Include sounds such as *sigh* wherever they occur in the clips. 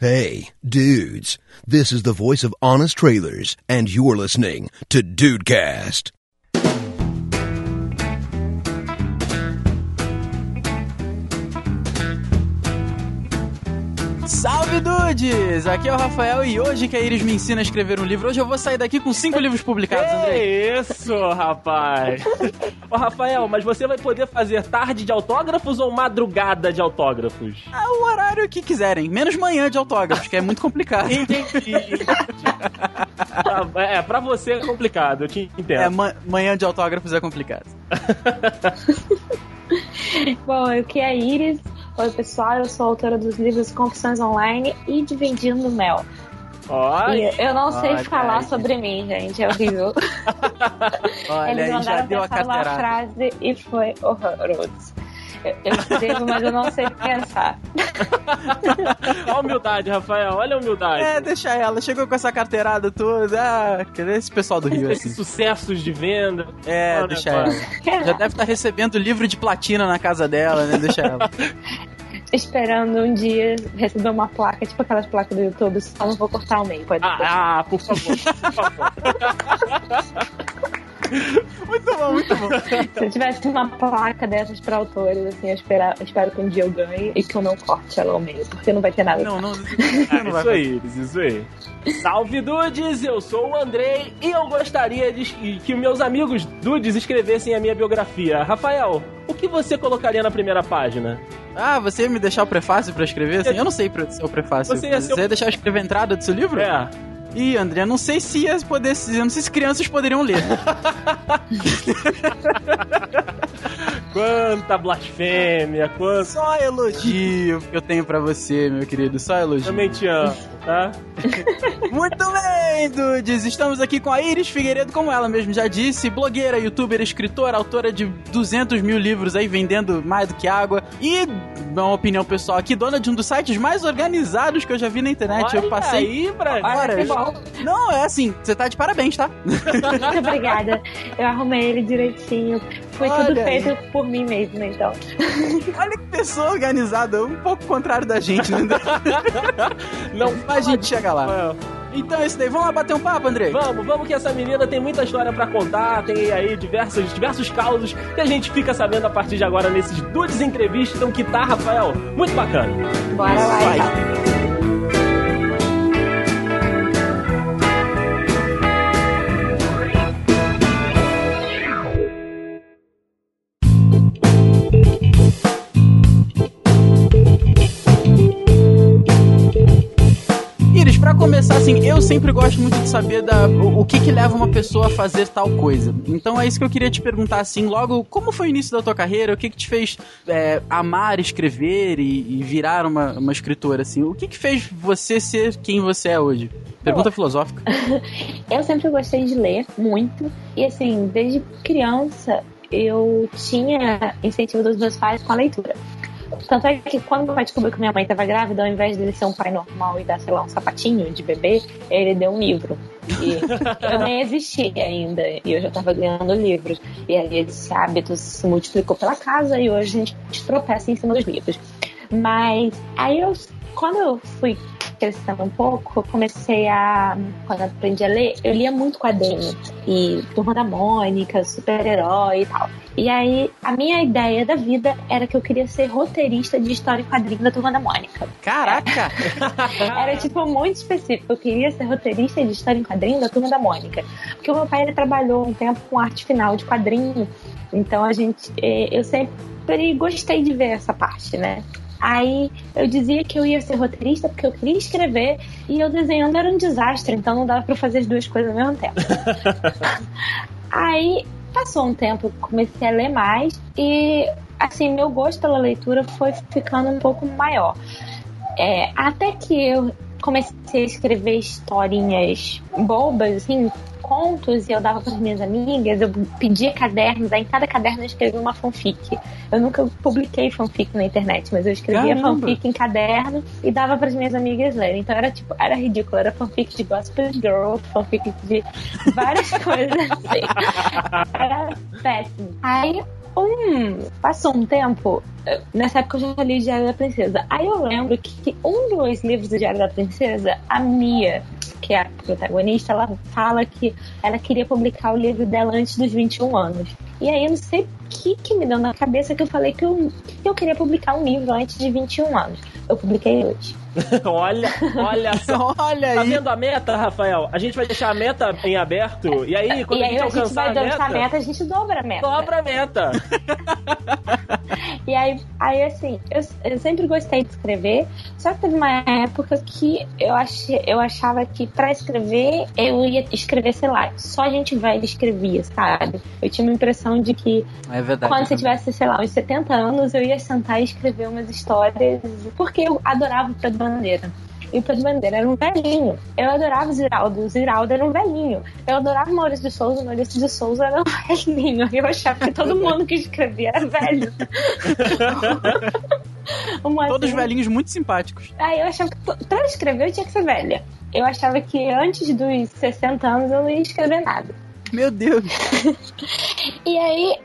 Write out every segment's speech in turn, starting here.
Hey, dudes. This is the voice of Honest Trailers, and you're listening to Dudecast. Salve dudes! Aqui é o Rafael e hoje que a Iris me ensina a escrever um livro, hoje eu vou sair daqui com cinco livros publicados, André. Que isso, rapaz! Ô, Rafael, mas você vai poder fazer tarde de autógrafos ou madrugada de autógrafos? Ah, o horário que quiserem, menos manhã de autógrafos, que é muito complicado. Entendi. Tá, é, pra você é complicado, eu te entendo. É, ma- manhã de autógrafos é complicado. *laughs* Bom, aqui é a Iris. Oi, pessoal. Eu sou autora dos livros Confissões Online e de Vendindo Mel. Olha, eu não sei olha falar sobre mim, gente. É horrível. *laughs* Olha, Eles aí já mandaram deu a uma frase e foi horroroso. Eu, escrevo, mas eu não sei pensar. *laughs* olha a humildade, Rafael, olha a humildade. É, deixa ela, chegou com essa carteirada toda. Ah, cadê esse pessoal do Rio Esses assim? sucessos de venda. É, Olha, deixa cara. ela. Já deve estar recebendo livro de platina na casa dela, né? Deixa ela. *laughs* Esperando um dia receber uma placa, tipo aquelas placas do YouTube, só não vou cortar o meio. Pode. Ah, ah, por favor, por favor. *laughs* Muito bom, muito bom. Se eu tivesse uma placa dessas pra autores, assim, eu espero, eu espero que um dia eu ganhe e que eu não corte ela ao meio, porque não vai ter nada. Não, não, Ah, *laughs* não vai isso aí, isso aí. Salve Dudes, eu sou o Andrei e eu gostaria de que meus amigos Dudes escrevessem a minha biografia. Rafael, o que você colocaria na primeira página? Ah, você ia me deixar o prefácio pra escrever? Assim? Eu não sei ser o prefácio. Você ia ser o- ia deixar eu escrever a entrada do seu livro? É. Ih, André, não sei se ia poder. Não sei se crianças poderiam ler. *laughs* Quanta blasfêmia, quanto. Só elogio que eu tenho pra você, meu querido. Só elogio. Também te amo, tá? *laughs* Muito bem, dudes! Estamos aqui com a Iris Figueiredo, como ela mesmo já disse, blogueira, youtuber, escritora, autora de 200 mil livros aí, vendendo mais do que água. E, uma opinião pessoal aqui, dona de um dos sites mais organizados que eu já vi na internet. Olha eu passei aí, horas. bom. Não, é assim, você tá de parabéns, tá? Muito *laughs* obrigada. Eu arrumei ele direitinho. Foi Olha tudo aí. feito por mim mesma, então. *laughs* Olha que pessoa organizada, um pouco contrário da gente, né? Não, Mas a gente chega lá. Rafael. Então é isso daí, vamos lá bater um papo, André? Vamos, vamos que essa menina tem muita história pra contar, tem aí diversos, diversos causos que a gente fica sabendo a partir de agora nesses Dudes Entrevistas. Então, que tá, Rafael? Muito bacana. Bora lá, Vai. Começar, assim, eu sempre gosto muito de saber da, o, o que que leva uma pessoa a fazer tal coisa. Então é isso que eu queria te perguntar, assim, logo, como foi o início da tua carreira? O que que te fez é, amar escrever e, e virar uma, uma escritora, assim? O que que fez você ser quem você é hoje? Pergunta filosófica. *laughs* Eu sempre gostei de ler muito. E assim, desde criança eu tinha incentivo dos meus pais com a leitura. Tanto é que quando meu pai descobriu que minha mãe estava grávida, ao invés dele ser um pai normal e dar, sei lá, um sapatinho de bebê, ele deu um livro. E eu nem existia ainda, e eu já estava ganhando livros. E aí esse hábito se multiplicou pela casa e hoje a gente tropeça em cima dos livros. Mas aí eu, quando eu fui crescendo um pouco, eu comecei a. Quando eu aprendi a ler, eu lia muito quadrinho. E Turma da Mônica, super-herói e tal. E aí, a minha ideia da vida era que eu queria ser roteirista de história em quadrinho da Turma da Mônica. Caraca! *laughs* Era, tipo, muito específico. Eu queria ser roteirista de história em quadrinho da Turma da Mônica. Porque o meu pai, ele trabalhou um tempo com arte final de quadrinho. Então, a gente... eh, Eu sempre gostei de ver essa parte, né? Aí eu dizia que eu ia ser roteirista porque eu queria escrever e eu desenhando era um desastre, então não dava pra fazer as duas coisas ao mesmo tempo. *laughs* Aí passou um tempo, comecei a ler mais e assim, meu gosto pela leitura foi ficando um pouco maior. É, até que eu comecei a escrever historinhas bobas, assim, contos, e eu dava para minhas amigas, eu pedia cadernos, aí em cada caderno eu escrevia uma fanfic. Eu nunca publiquei fanfic na internet, mas eu escrevia Caramba. fanfic em caderno e dava para as minhas amigas lerem. Então era tipo, era ridículo, era fanfic de Gospel Girl, fanfic de várias *laughs* coisas assim. Era péssimo. Aí um, passou um tempo, nessa época eu já li Diário da Princesa. Aí eu lembro que um dos livros do Diário da Princesa, a Mia, que é a protagonista, ela fala que ela queria publicar o livro dela antes dos 21 anos. E aí eu não sei o que, que me deu na cabeça que eu falei que eu, que eu queria publicar um livro antes de 21 anos. Eu publiquei hoje. *laughs* olha, olha só. *laughs* Olha Tá aí. vendo a meta, Rafael? A gente vai deixar a meta em aberto e aí, quando e a aí gente a gente alcançar vai a dobrar a meta, meta, a gente dobra a meta. dobra a meta. *laughs* E aí, aí assim, eu, eu sempre gostei de escrever, só que teve uma época que eu, achei, eu achava que pra escrever eu ia escrever, sei lá, só gente velha escrevia, sabe? Eu tinha uma impressão de que É verdade. quando você tivesse, sei lá, uns 70 anos, eu ia sentar e escrever umas histórias, porque eu adorava o Pedro Bandeira. E o Pedro Bandeira era um velhinho. Eu adorava o Ziraldo. O Ziraldo era um velhinho. Eu adorava o Maurício de Souza. O Maurício de Souza era um *laughs* velhinho. Eu achava que todo mundo que escrevia era velho. *laughs* Todos vez- velhinhos muito simpáticos. Aí eu achava que pra escrever eu tinha que ser velha. Eu achava que antes dos 60 anos eu não ia escrever nada. Meu Deus. *laughs* E aí,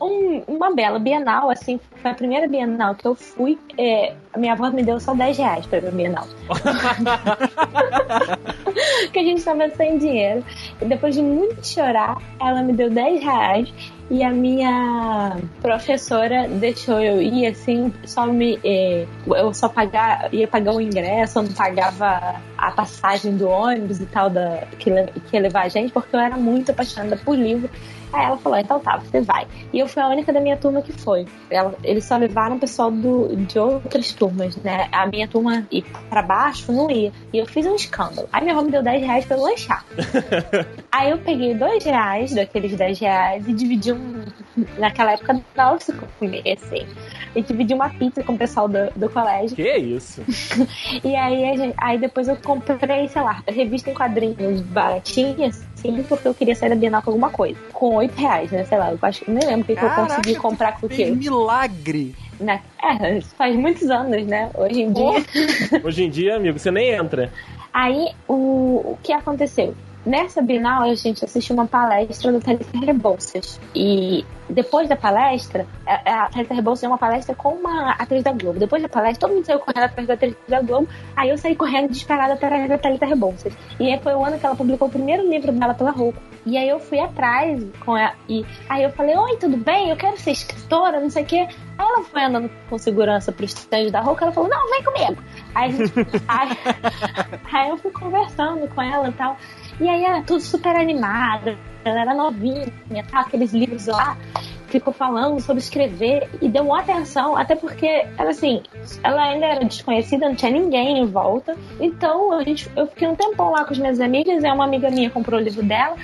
um- uma bela Bienal, assim, foi a primeira Bienal que eu fui. é, minha avó me deu só 10 reais pra ir pra Bienal. *laughs* que a gente tava sem dinheiro. E depois de muito chorar, ela me deu 10 reais. E a minha professora deixou eu ir assim, só me. eh, eu só pagar, ia pagar o ingresso, eu não pagava a passagem do ônibus e tal da, que, que ia levar a gente, porque eu era muito apaixonada por livro. Aí ela falou, então tá, você vai. E eu fui a única da minha turma que foi. Ela- eles só levaram o pessoal do, de outras turmas, né? A minha turma ir pra baixo não ia. E eu fiz um escândalo. Aí minha avó me deu 10 reais pra eu lanchar. *laughs* Aí eu peguei 2 reais daqueles 10 reais e dividi um. Naquela época, que eu fui assim. E dividi uma pizza com o pessoal do, do colégio. que isso? *laughs* E aí, aí depois eu comprei, sei lá, revista em quadrinhos baratinhas, assim, porque eu queria sair da Bienal com alguma coisa. Com 8 reais, né? Sei lá, eu acho que nem lembro o que, que eu consegui comprar com o quê. milagre. Na, é, isso faz muitos anos, né? Hoje em dia. Hoje em dia, amigo, você nem entra. Aí, o, o que aconteceu? Nessa Bienal, a gente assistiu uma palestra do Thalita Rebouças. E depois da palestra, a, Thalita Rebouças deu uma palestra com uma atriz da Globo. Depois da palestra, todo mundo saiu correndo atrás da atriz da Globo. Aí eu saí correndo disparada atrás da Thalita Rebouças. E aí foi o ano que ela publicou o primeiro livro dela pela Roupa. E aí eu fui atrás com ela. E aí eu falei, oi, tudo bem? Eu quero ser escritora, não sei o quê. Aí ela foi andando com segurança pro stand da Roupa. Ela falou, não, vem comigo. Aí, gente, *laughs* aí, aí eu fui conversando com ela e tal. E aí era tudo super animada, ela era novinha, tá? aqueles livros lá, ficou falando sobre escrever e deu uma atenção, até porque ela assim, ela ainda era desconhecida, não tinha ninguém em volta. Então a gente, eu fiquei um tempão lá com as minhas amigas, e uma amiga minha comprou o livro dela.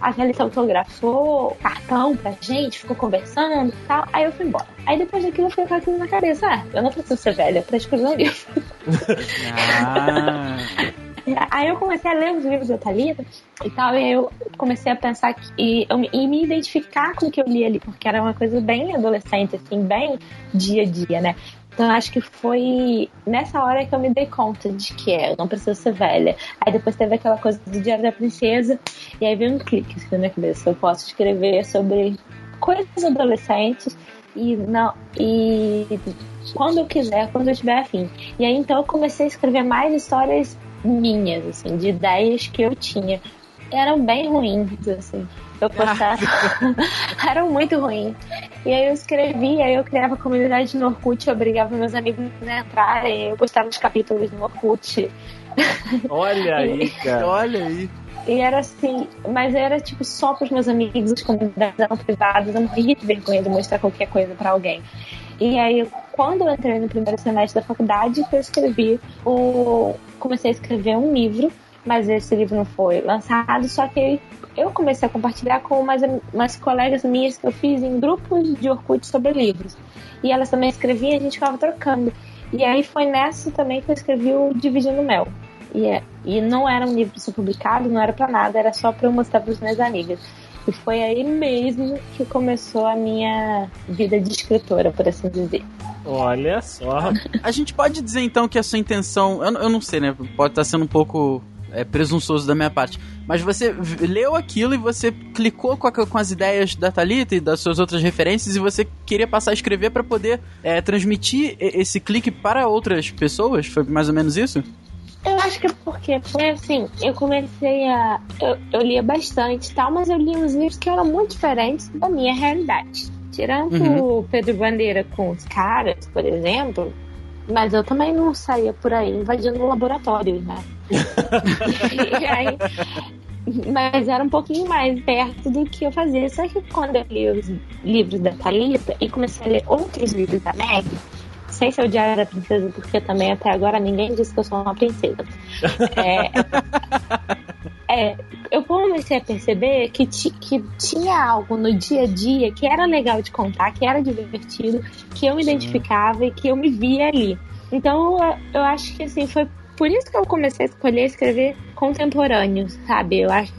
A Thalita autografou cartão pra gente, ficou conversando e tal. Aí eu fui embora. Aí depois daquilo eu fiquei com aquilo na cabeça. Ah, eu não preciso ser velha pra escrever um livro. *laughs* *laughs* Ah. Aí eu comecei a ler os livros da Thalita e tal, e eu comecei a pensar que, e, e me identificar com o que eu li ali, porque era uma coisa bem adolescente, assim, bem dia a dia, né? Então eu acho que foi nessa hora que eu me dei conta de que é, eu não preciso ser velha. Aí depois teve aquela coisa do Diário da Princesa, e aí veio um clique assim, na minha cabeça. Eu posso escrever sobre coisas adolescentes e não e quando eu quiser, quando eu tiver afim. E aí então eu comecei a escrever mais histórias minhas, assim, de ideias que eu tinha. Eram bem ruins, assim. Eu postava. *laughs* eram muito ruins. E aí eu escrevia, aí eu criava comunidade no Orkut, eu obrigava meus amigos a entrarem, eu postava os capítulos no Orkut. Olha aí, *laughs* cara. Olha aí. E era assim, mas era tipo só pros meus amigos, as comunidades eram privadas, eu morria de vergonha de mostrar qualquer coisa pra alguém. E aí, quando eu entrei no primeiro semestre da faculdade, eu escrevi o. comecei a escrever um livro, mas esse livro não foi lançado, só que eu comecei a compartilhar com umas, umas colegas minhas que eu fiz em grupos de Orkut sobre livros. E elas também escreviam e a gente ficava trocando. E aí foi nessa também que eu escrevi o Dividindo Mel. E, é, e não era um livro publicado, não era pra nada, era só pra eu mostrar pras minhas amigas. E foi aí mesmo que começou a minha vida de escritora, por assim dizer. Olha só. *laughs* A gente pode dizer então que a sua intenção. Eu, eu não sei, né? Pode estar sendo um pouco é presunçoso da minha parte. Mas você leu aquilo e você clicou com, a, com as ideias da Thalita e das suas outras referências e você queria passar a escrever para poder é, transmitir esse clique para outras pessoas? Foi mais ou menos isso? Eu acho que é porque foi assim, eu comecei a. Eu, eu lia bastante e tal, mas eu lia uns livros que eram muito diferentes da minha realidade. Tirando uhum. o Pedro Bandeira com os caras, por exemplo, mas eu também não saía por aí invadindo laboratórios, né? *laughs* aí, mas era um pouquinho mais perto do que eu fazia. Só que quando eu li os livros da Thalita e comecei a ler outros livros da Meg, sem ser o Diário da Princesa, porque também até agora ninguém disse que eu sou uma princesa. É, *laughs* é, eu comecei a perceber que, que tinha algo no dia a dia que era legal de contar, que era divertido, que eu me identificava e que eu me via ali. Então eu acho que assim foi por isso que eu comecei a escolher escrever contemporâneo, sabe? Eu acho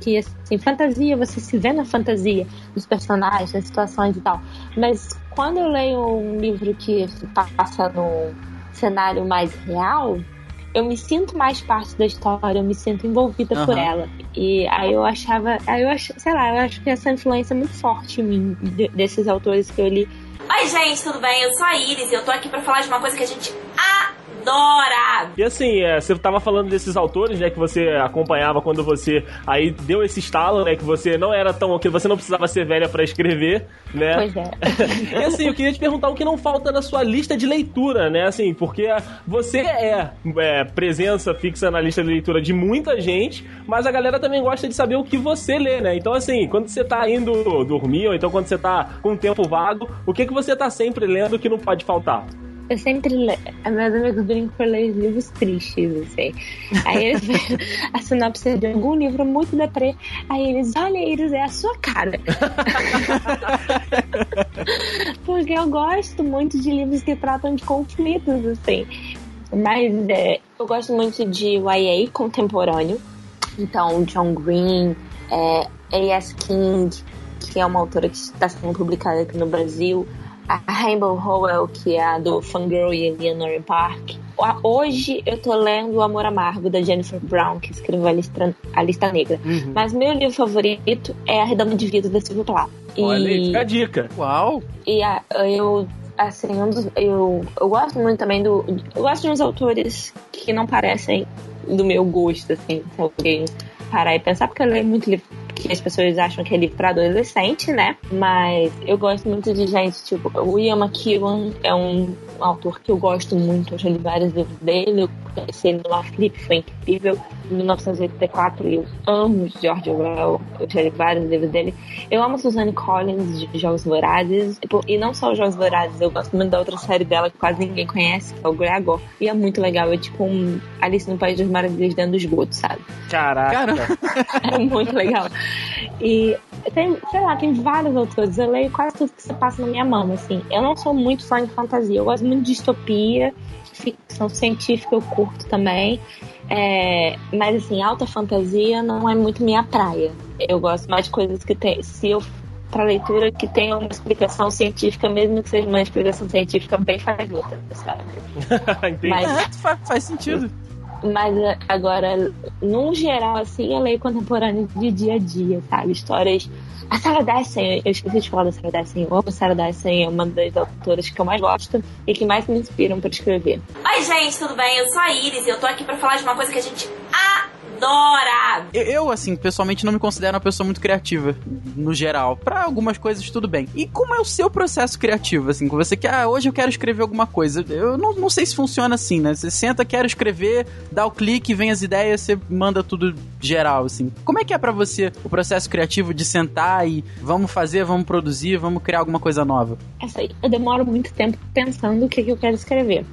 que, assim, fantasia, você se vê na fantasia dos personagens, das situações e tal. Mas quando eu leio um livro que passa no cenário mais real, eu me sinto mais parte da história, eu me sinto envolvida uhum. por ela. E aí eu achava, aí eu acho, sei lá, eu acho que essa influência é muito forte em mim, desses autores que eu li. Oi, gente, tudo bem? Eu sou a Iris e eu tô aqui para falar de uma coisa que a gente adora! E assim, é, você tava falando desses autores, né, que você acompanhava quando você aí deu esse estalo, né, que você não era tão, que você não precisava ser velha para escrever, né? Pois é. *laughs* e assim, eu queria te perguntar o que não falta na sua lista de leitura, né, assim, porque você é, é presença fixa na lista de leitura de muita gente, mas a galera também gosta de saber o que você lê, né? Então assim, quando você tá indo dormir, ou então quando você tá com tempo vago, o que que você tá sempre lendo que não pode faltar? Eu sempre. Meus amigos brincam por ler livros tristes, assim. Aí eles veem *laughs* a sinopse de algum livro muito deprê. Aí eles, olha, eles é a sua cara. *laughs* Porque eu gosto muito de livros que tratam de conflitos, assim. Mas é, eu gosto muito de YA contemporâneo. Então, John Green, é, A.S. King, que é uma autora que está sendo publicada aqui no Brasil a Rainbow Howell, que é a do Fangirl e Eleanor Park. Hoje eu tô lendo O Amor Amargo, da Jennifer Brown, que escreveu a Lista, a lista Negra. Uhum. Mas meu livro favorito é A Redoma de Vida, da Silvia Plath. Olha, e... a dica. Uau! E a, eu, assim, um dos, eu, eu gosto muito também do... Eu gosto de uns autores que não parecem do meu gosto, assim, se alguém parar e pensar, porque eu leio muito livro que as pessoas acham que é livro para adolescente, né? Mas eu gosto muito de gente, tipo, o Ian McEwan é um autor que eu gosto muito, eu já li vários livros dele, eu conheci ele no Flip, foi incrível. Em 1984 eu amo George Orwell, eu já li vários livros dele. Eu amo Suzanne Collins de Jogos Vorazes, tipo, e não só os Jogos Vorazes, eu gosto muito da outra série dela que quase ninguém conhece, que é o Gregor. E é muito legal, é tipo um Alice no País das Maravilhas dentro do esgoto, sabe? Caraca! *laughs* é muito legal. E tem, sei lá, tem vários autores. Eu leio quase tudo que você passa na minha mão, assim. Eu não sou muito fã de fantasia, eu gosto muito de distopia, ficção científica eu curto também. É, mas assim, alta fantasia não é muito minha praia. Eu gosto mais de coisas que tem. Se eu para leitura que tenha uma explicação científica, mesmo que seja uma explicação científica bem fajuta, sabe? *laughs* mas, é, *laughs* faz, faz sentido. Mas é, agora, no geral, assim, eu leio contemporâneo de dia a dia, sabe? Histórias. A Sarah Dessen, eu esqueci de falar da Sarah Dessen. Eu amo Sarah Dessen, é uma das autoras que eu mais gosto e que mais me inspiram para escrever. Oi, gente, tudo bem? Eu sou a Iris e eu tô aqui para falar de uma coisa que a gente adora! Eu, eu, assim, pessoalmente não me considero uma pessoa muito criativa, no geral. Para algumas coisas, tudo bem. E como é o seu processo criativo, assim? Com você que, ah, hoje eu quero escrever alguma coisa. Eu não, não sei se funciona assim, né? Você senta, quero escrever, dá o clique, vem as ideias, você manda tudo geral, assim. Como é que é para você o processo criativo de sentar e vamos fazer, vamos produzir, vamos criar alguma coisa nova? Essa aí, eu demoro muito tempo pensando o que, que eu quero escrever.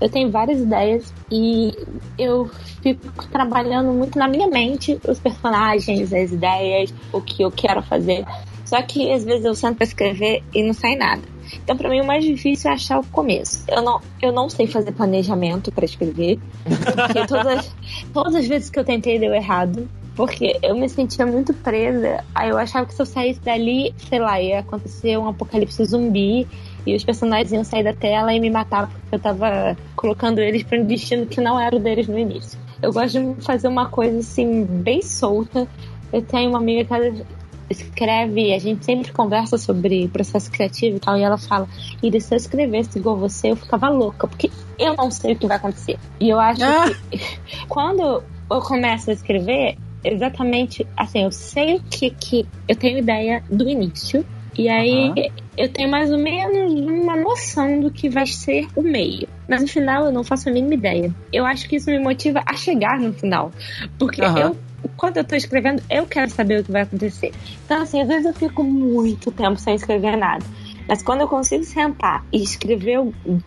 Eu tenho várias ideias e eu fico trabalhando muito na minha mente os personagens, as ideias, o que eu quero fazer. Só que às vezes eu sento pra escrever e não sai nada. Então, para mim, o mais difícil é achar o começo. Eu não, eu não sei fazer planejamento para escrever. Porque todas, todas as vezes que eu tentei deu errado. Porque eu me sentia muito presa. Aí eu achava que se eu saísse dali, sei lá, ia acontecer um apocalipse zumbi e os personagens iam sair da tela e me matar porque eu tava colocando eles para um destino que não era o deles no início. Eu gosto de fazer uma coisa assim, bem solta. Eu tenho uma amiga que ela escreve, a gente sempre conversa sobre processo criativo e tal, e ela fala, e se eu escrevesse igual você, eu ficava louca, porque eu não sei o que vai acontecer. E eu acho Ah. que *laughs* quando eu começo a escrever, exatamente assim, eu sei o que que eu tenho ideia do início. E aí eu tenho mais ou menos uma noção do que vai ser o meio. Mas no final eu não faço a mínima ideia. Eu acho que isso me motiva a chegar no final. Porque Aham. eu, quando eu tô escrevendo, eu quero saber o que vai acontecer. Então, assim, às vezes eu fico muito tempo sem escrever nada. Mas quando eu consigo sentar e escrever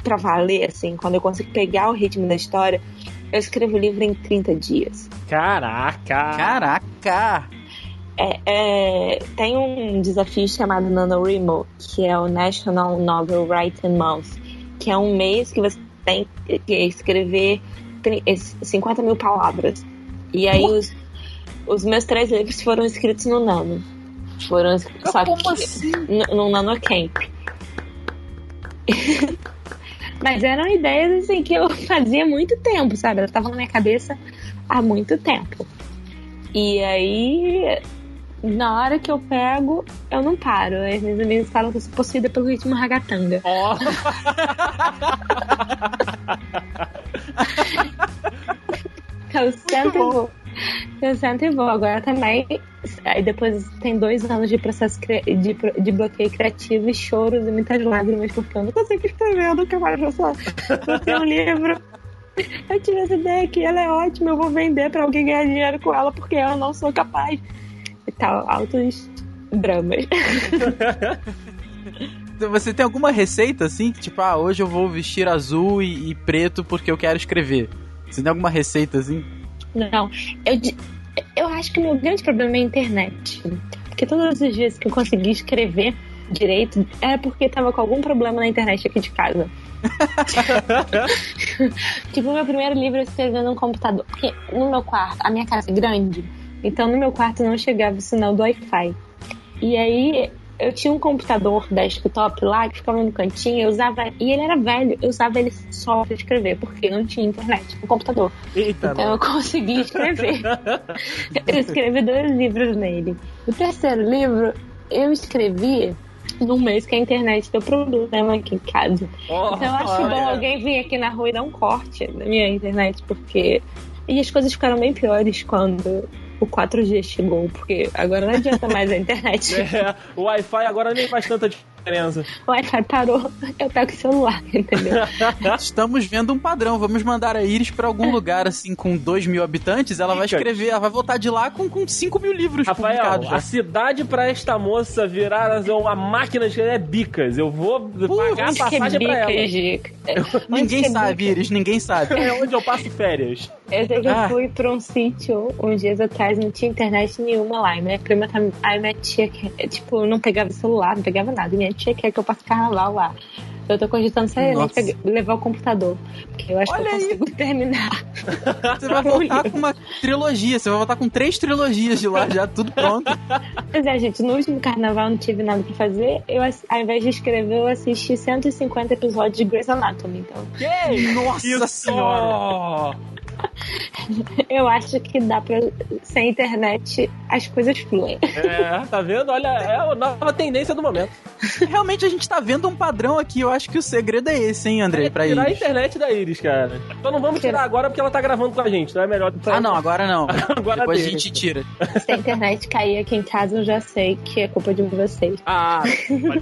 pra valer, assim, quando eu consigo pegar o ritmo da história, eu escrevo o livro em 30 dias. Caraca! Caraca! É, é, tem um desafio chamado NaNoWriMo, que é o National Novel Writing Month, que é um mês que você tem que escrever tri- es- 50 mil palavras. E aí os, os meus três livros foram escritos no Nano. Foram só que assim? no, no NanoCamp. *laughs* Mas eram ideias assim que eu fazia há muito tempo, sabe? Elas estavam na minha cabeça há muito tempo. E aí, na hora que eu pego, eu não paro. Aí meus amigos falam que eu sou possuída pelo ritmo ragatanga. Ó, *laughs* Eu sento e vou. Eu sento e vou. Agora também. Aí depois tem dois anos de processo de, de bloqueio criativo e choros e muitas lágrimas, porque eu não consigo escrever, eu nunca mais vou só. Vou ter um livro. Eu tive essa ideia aqui, ela é ótima, eu vou vender pra alguém ganhar dinheiro com ela, porque eu não sou capaz. Tal, altos dramas. *laughs* Você tem alguma receita assim? Tipo, ah, hoje eu vou vestir azul e, e preto porque eu quero escrever. Você tem alguma receita assim? Não, eu, eu acho que o meu grande problema é a internet. Porque todas as vezes que eu consegui escrever direito era porque tava com algum problema na internet aqui de casa. *laughs* *laughs* tipo, o meu primeiro livro eu escrevi num computador. Porque no meu quarto, a minha casa é grande, então no meu quarto não chegava o sinal do Wi-Fi. E aí eu tinha um computador desktop lá que ficava no cantinho, eu usava. E ele era velho, eu usava ele só pra escrever, porque não tinha internet no computador. eita, Então eu consegui escrever. *laughs* eu escrevi dois livros nele. O terceiro livro eu escrevi num mês que a internet deu problema aqui em casa. Ó, Então eu acho olha. bom alguém vir aqui na rua e dar um corte na minha internet, porque. E as coisas ficaram bem piores quando o 4G chegou, porque agora não adianta mais a internet. *laughs* É, o Wi-Fi agora nem faz tanta diferença. O Wi-Fi parou, eu pego o celular, entendeu? *laughs* Estamos vendo um padrão. Vamos mandar a Iris pra algum lugar assim com 2 mil habitantes. Ela vai escrever, ela vai voltar de lá com, com 5 mil livros Rafael, publicados. já. a cidade pra esta moça virar uma máquina de é bicas. Eu vou pagar a que é passagem pra ela. Dica? Ninguém é sabe? Iris, ninguém sabe. É onde eu passo férias. Eu sei que Ah. eu fui pra um sítio uns dias atrás, não tinha internet nenhuma lá. E minha prima tá. Aí minha tia, quer- tipo, não pegava celular, não pegava nada. E minha tia quer que eu passe carnaval lá. Eu tô cogitando seriamente levar o computador. Porque eu acho Olha que eu aí. consigo *laughs* terminar. *laughs* Você vai voltar com uma trilogia. Você vai voltar com três trilogias de lá já, tudo pronto. Pois é, gente, no último carnaval não tive nada pra fazer. Eu, ao invés de escrever, eu assisti 150 episódios de Grey's Anatomy. Então, Nossa Isso. senhora! *laughs* eu acho que dá pra. Sem internet, as coisas fluem. É, tá vendo? Olha, é a nova tendência do momento. Realmente a gente tá vendo um padrão aqui. Eu acho que o segredo é esse, hein, Andrei, pra tirar a Iris. internet da Iris, cara. Então não vamos tirar agora porque ela tá gravando com a gente, não é melhor Ah, não, agora não. *laughs* Agora Depois a gente tira. Se a internet cair aqui em casa, eu já sei que é culpa de vocês. Ah,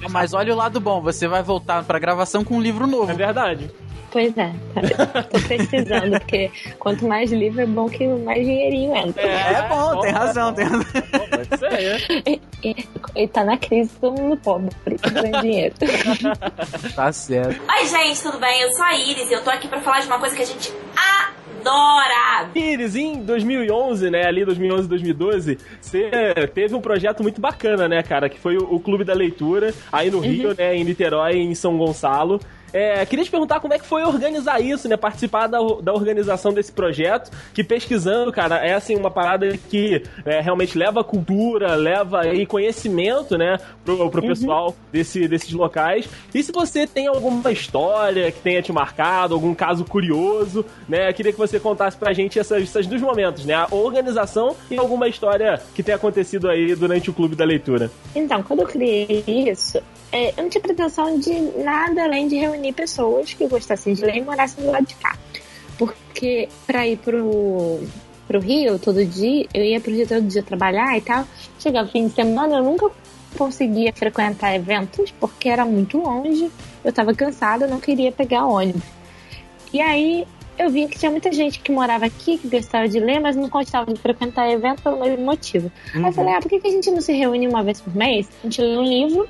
Mas olha o lado bom, você vai voltar pra gravação com um livro novo. é verdade. Pois é, tá- tô precisando, porque quanto mais livro é bom que mais dinheirinho entra. É bom, tem razão, tem razão. Pode ser, é. E, e- e tá na crise, todo mundo pobre, ganha dinheiro. *laughs* Tá certo. Oi, gente, tudo bem? Eu sou a Iris e eu tô aqui pra falar de uma coisa que a gente adora. Iris, em 2011, né, ali 2011, 2012, você teve um projeto muito bacana, né, cara, que foi o, o Clube da Leitura, aí no Rio, né, em Niterói, em São Gonçalo. É, queria te perguntar como é que foi organizar isso, né? Participar da, da organização desse projeto, que pesquisando, cara, é assim uma parada que é, realmente leva cultura, leva aí conhecimento, né, pro, pro uhum. pessoal desse, desses locais. E se você tem alguma história que tenha te marcado, algum caso curioso, né, queria que você contasse pra gente essas, esses dois momentos, né? A organização e alguma história que tenha acontecido aí durante o Clube da Leitura. Então, quando eu criei isso, é, eu não tinha pretensão de nada além de reunir pessoas que gostassem de ler e morassem do lado de cá. Porque para ir pro, pro Rio todo dia, eu ia pro Rio todo dia trabalhar e tal. Chegava fim de semana, eu nunca conseguia frequentar eventos porque era muito longe. Eu tava cansada, não queria pegar ônibus. E aí eu vi que tinha muita gente que morava aqui, que gostava de ler, mas não gostava de frequentar evento pelo mesmo motivo. Uhum. Aí eu falei, ah, por que a gente não se reúne uma vez por mês? A gente lê um livro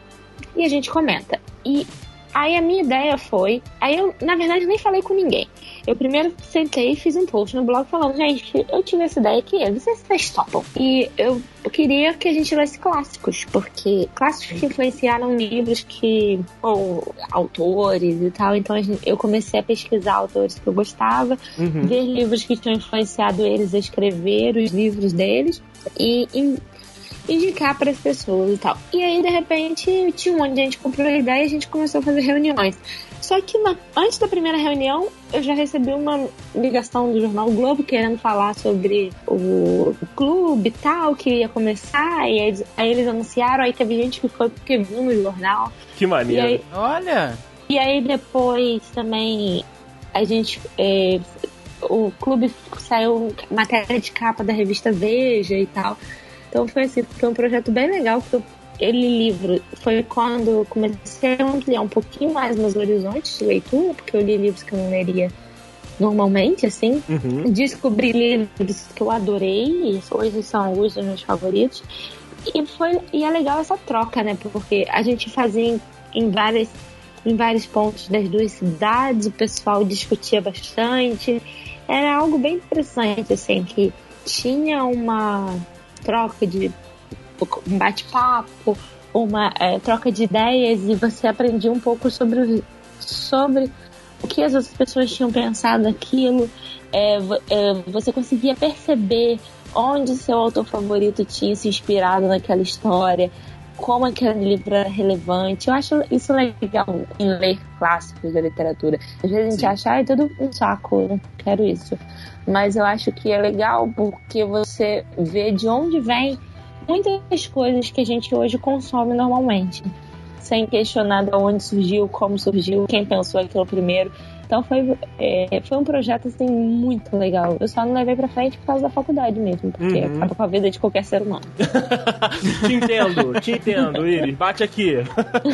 e a gente comenta. E aí a minha ideia foi. Aí eu, na verdade, nem falei com ninguém. Eu primeiro sentei e fiz um post no blog falando, gente, eu tive essa ideia aqui, vocês, vocês topam. E eu, queria que a gente lesse clássicos, porque clássicos que influenciaram livros que. ou autores e tal. Então eu comecei a pesquisar autores que eu gostava, uhum. ver livros que tinham influenciado eles a escrever os livros deles. E, indicar para as pessoas e tal. E aí, de repente, tinha um monte de gente comprou a ideia e a gente começou a fazer reuniões. Só que na, antes da primeira reunião, eu já recebi uma ligação do jornal Globo querendo falar sobre o clube e tal, que ia começar, e aí, aí, eles anunciaram, aí teve gente que foi porque viu no jornal. Que maneiro. Aí, Olha! E aí depois também a gente. É, o clube saiu matéria de capa da revista Veja e tal. Então foi assim, foi um projeto bem legal, porque ele livro foi quando comecei a ampliar um pouquinho mais meus horizontes de leitura, porque eu li livros que eu não leria normalmente, assim. Uhum. Descobri livros que eu adorei, e hoje são alguns dos meus favoritos. E, foi, e é legal essa troca, né? Porque a gente fazia em, em, várias, em vários pontos das duas cidades, o pessoal discutia bastante. Era algo bem interessante, assim, que tinha uma troca de um bate-papo, uma é, troca de ideias e você aprendia um pouco sobre, sobre o que as outras pessoas tinham pensado daquilo. É, é, você conseguia perceber onde seu autor favorito tinha se inspirado naquela história, como aquele livro era relevante. Eu acho isso legal em ler clássicos da literatura. Às vezes a gente Sim. acha, ai, tudo um saco, não quero isso mas eu acho que é legal porque você vê de onde vem muitas coisas que a gente hoje consome normalmente, sem questionar de onde surgiu, como surgiu, quem pensou aquilo primeiro. Então foi, é, foi um projeto assim muito legal. Eu só não levei pra frente por causa da faculdade mesmo, porque uhum. acaba com a vida de qualquer ser humano. *laughs* te entendo, te entendo, Iris. Bate aqui.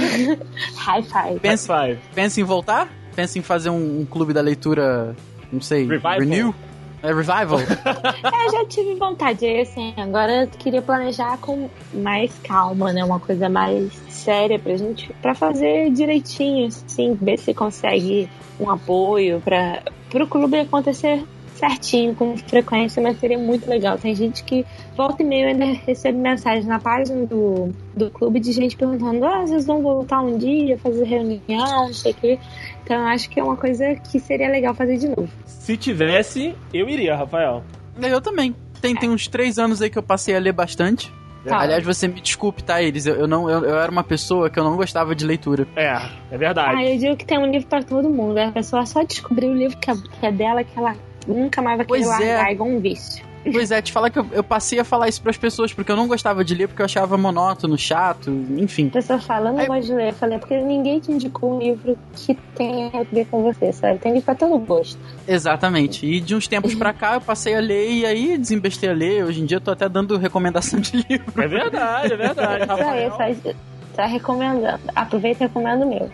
*laughs* High five. Pensa, High five. pensa em voltar? Pensa em fazer um, um clube da leitura, não sei, Revival. Renew? É revival? *laughs* é, já tive vontade, assim, agora eu queria planejar com mais calma, né? Uma coisa mais séria pra gente, pra fazer direitinho, assim, ver se consegue um apoio pra, pro clube acontecer certinho, com frequência, mas seria muito legal. Tem gente que volta e meia ainda recebe mensagem na página do, do clube de gente perguntando: ah, vocês vão voltar um dia, fazer reunião, não sei o quê. Então eu acho que é uma coisa que seria legal fazer de novo. Se tivesse, eu iria, Rafael. Eu também. Tem, tem uns três anos aí que eu passei a ler bastante. Tá. Aliás, você me desculpe, tá, Iris? Eu, eu não, eu, eu, era uma pessoa que eu não gostava de leitura. É, é verdade. Ah, eu digo que tem um livro para todo mundo. A pessoa só descobriu o livro que é, que é dela, que ela nunca mais vai querer pois é. largar, é. igual um vício. Pois é, te falar que eu, eu, passei a falar isso pras pessoas, porque eu não gostava de ler, porque eu achava monótono, chato, enfim. A pessoa fala, eu não Aí... gosto de ler. Eu falei, é porque ninguém te indicou um livro que tem a ver com você, sabe? Tem livro pra todo gosto. Exatamente. E de uns tempos pra cá eu passei a ler e aí desembestei a ler. Hoje em dia eu tô até dando recomendação de livro. É verdade, é verdade. Rafael. Isso aí, faz tá recomendando. Aproveita e recomendo o meu.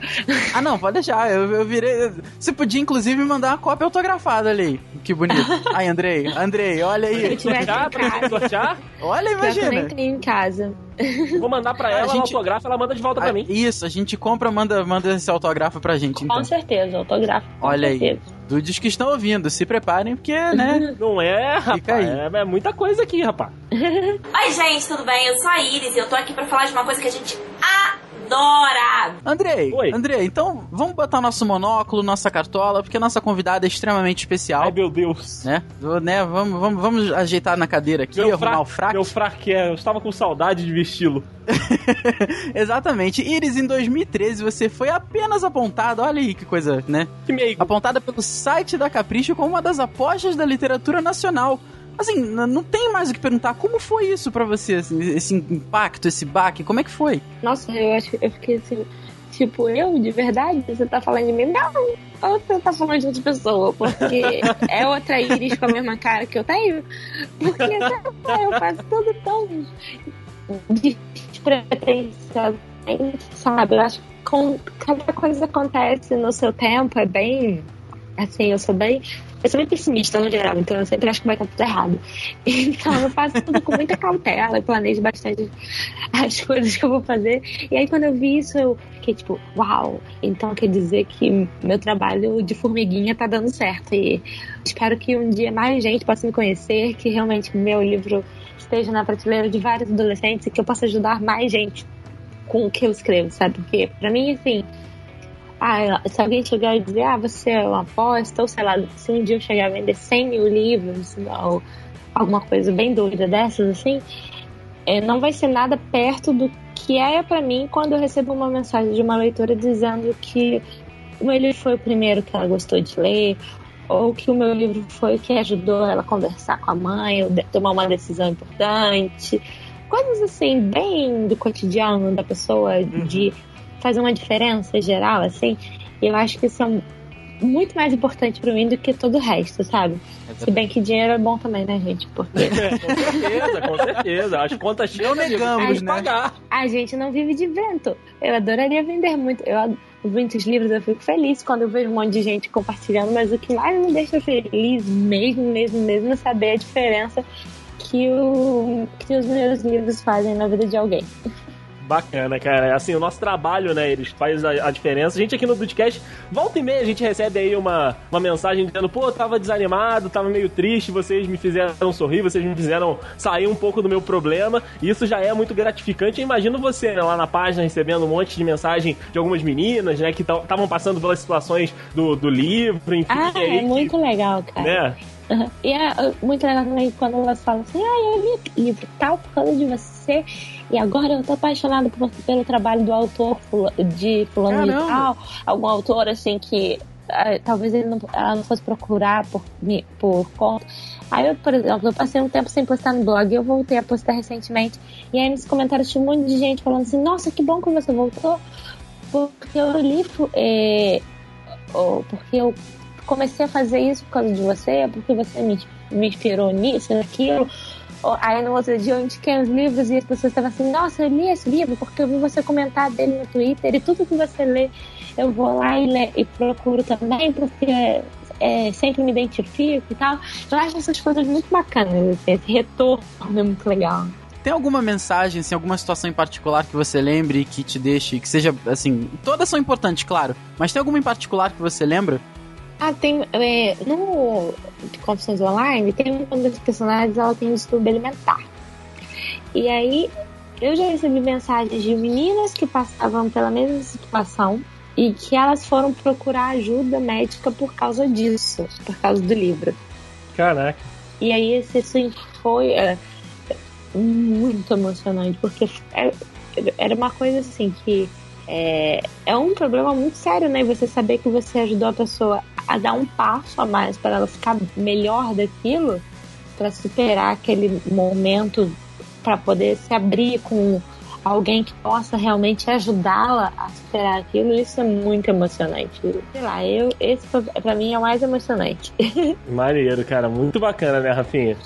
Ah, não, pode deixar. Eu, eu virei. Você podia, inclusive, me mandar uma cópia autografada ali. Que bonito. *laughs* Ai, Andrei, Andrei, olha aí. Sortear, pra sortear? Olha, imagina. Eu nem tenho em casa. *laughs* Vou mandar pra ela, a gente... autografa, ela manda de volta pra ah, mim. Isso, a gente compra, manda, manda esse autógrafo pra gente. Com então. certeza, autógrafo. Olha certeza. aí. Dudes que estão ouvindo, se preparem, porque, né? *laughs* Não é, rapaz. É, é, muita coisa aqui, rapaz. *laughs* Oi, gente, tudo bem? Eu sou a Iris e eu tô aqui pra falar de uma coisa que a gente adora! Andrei, Oi. Andrei, então vamos botar nosso monóculo, nossa cartola, porque a nossa convidada é extremamente especial. Ai, meu Deus. né? Do- né? Vamos, vamos, vamos ajeitar na cadeira aqui, Meu, arrumar fra... o fraque. meu fraque é. Eu estava com saudade de vesti-lo. *laughs* Exatamente. Iris, em 2013 você foi apenas apontada, olha aí que coisa, né? Que meio. Apontada pelo site da Capricho como uma das apostas da literatura nacional. Assim, não tem mais o que perguntar. Como foi isso pra você, assim, esse impacto, esse baque? Como é que foi? Nossa, eu acho que eu fiquei assim. Tipo, eu, de verdade, você tá falando de mim? Não, ou você tá falando de outra pessoa? Porque *laughs* é outra íris com a mesma cara que eu tenho? Porque eu faço tudo tão despretensiosamente, sabe? Eu acho que com, cada coisa acontece no seu tempo, é bem. Assim, eu sou bem. Eu sou bem pessimista no geral, então eu sempre acho que vai estar tudo errado. *laughs* Então eu faço tudo com muita cautela, eu planejo bastante as *laughs* coisas que eu vou fazer. E aí quando eu vi isso, eu fiquei tipo, uau, então quer dizer que meu trabalho de formiguinha tá dando certo. E espero que um dia mais gente possa me conhecer, que realmente meu livro esteja na prateleira de vários adolescentes e que eu possa ajudar mais gente com o que eu escrevo, sabe? Porque pra mim, assim, ah, se alguém chegar e dizer, ah, você é uma aposta, ou sei lá, se um dia eu chegar a vender 100 mil livros, ou alguma coisa bem doida dessas, assim, é, não vai ser nada perto do que é pra mim quando eu recebo uma mensagem de uma leitora dizendo que o meu livro foi o primeiro que ela gostou de ler, ou que o meu livro foi o que ajudou ela a conversar com a mãe, ou tomar uma decisão importante. Coisas assim, bem do cotidiano da pessoa, de fazer uma diferença geral, assim. E eu acho que isso é muito mais importante pra mim do que todo o resto, sabe? Se bem que dinheiro é bom também, né, gente? Porque *laughs* É, com certeza, com certeza. As contas chegam, amigo, negamos, né? pagar. a gente não vive de vento. Eu adoraria vender muito. Eu adoro muitos livros, eu fico feliz quando eu vejo um monte de gente compartilhando, mas o que mais me deixa feliz mesmo, mesmo, mesmo é saber a diferença que, o, que os meus livros fazem na vida de alguém. Bacana, cara. Assim, o nosso trabalho, né, eles faz a, a diferença. A gente aqui no Dudcast, volta e meia, a gente recebe aí uma, uma mensagem dizendo, pô, tava desanimado, tava meio triste, vocês me fizeram sorrir, vocês me fizeram sair um pouco do meu problema. E isso já é muito gratificante. Eu imagino você, né, lá na página, recebendo um monte de mensagem de algumas meninas, né, que estavam passando pelas situações do, do livro, enfim. Ah, aí é que- muito legal, cara. Né? Uhum. E é uh, muito legal também quando elas falam assim, ah, eu li livro tal por causa de você, e agora eu tô apaixonada por- pelo trabalho do autor de fulano Caramba. tal, algum autor assim que ah, talvez ele não, ela não fosse procurar por, por conta. Aí eu, por exemplo, eu passei um tempo sem postar no blog e eu voltei a postar recentemente. E aí nos comentários tinha um monte de gente falando assim, nossa, que bom que você voltou, porque eu li, é, porque eu comecei a fazer isso por causa de você, porque você me, me inspirou nisso, naquilo. Aí no outro dia eu indiquei os livros e as pessoas estavam assim, nossa, eu li esse livro porque eu vi você comentar dele no Twitter e tudo que você lê eu vou lá e, le- e procuro também, porque é, é, sempre me identifico e tal. Eu acho essas coisas muito bacanas, esse retorno é muito legal. Tem alguma mensagem, assim, alguma situação em particular que você lembre que te deixe, que seja, assim, todas são importantes, claro, mas tem alguma em particular que você lembra? Ah, tem. é, no Confissões Online, tem uma das personagens, ela tem um distúrbio alimentar. E aí, eu já recebi mensagens de meninas que passavam pela mesma situação e que elas foram procurar ajuda médica por causa disso, por causa do livro. Caraca. E aí, esse sim foi é, muito emocionante, porque é- era uma coisa assim que é, é um problema muito sério, né? Você saber que você ajudou a pessoa a dar um passo a mais para ela ficar melhor daquilo, para superar aquele momento, para poder se abrir com alguém que possa realmente ajudá-la a superar aquilo, isso é muito emocionante. Sei lá, eu, esse pra mim é o mais emocionante. *laughs* Maneiro, cara. Muito bacana, né, Rafinha?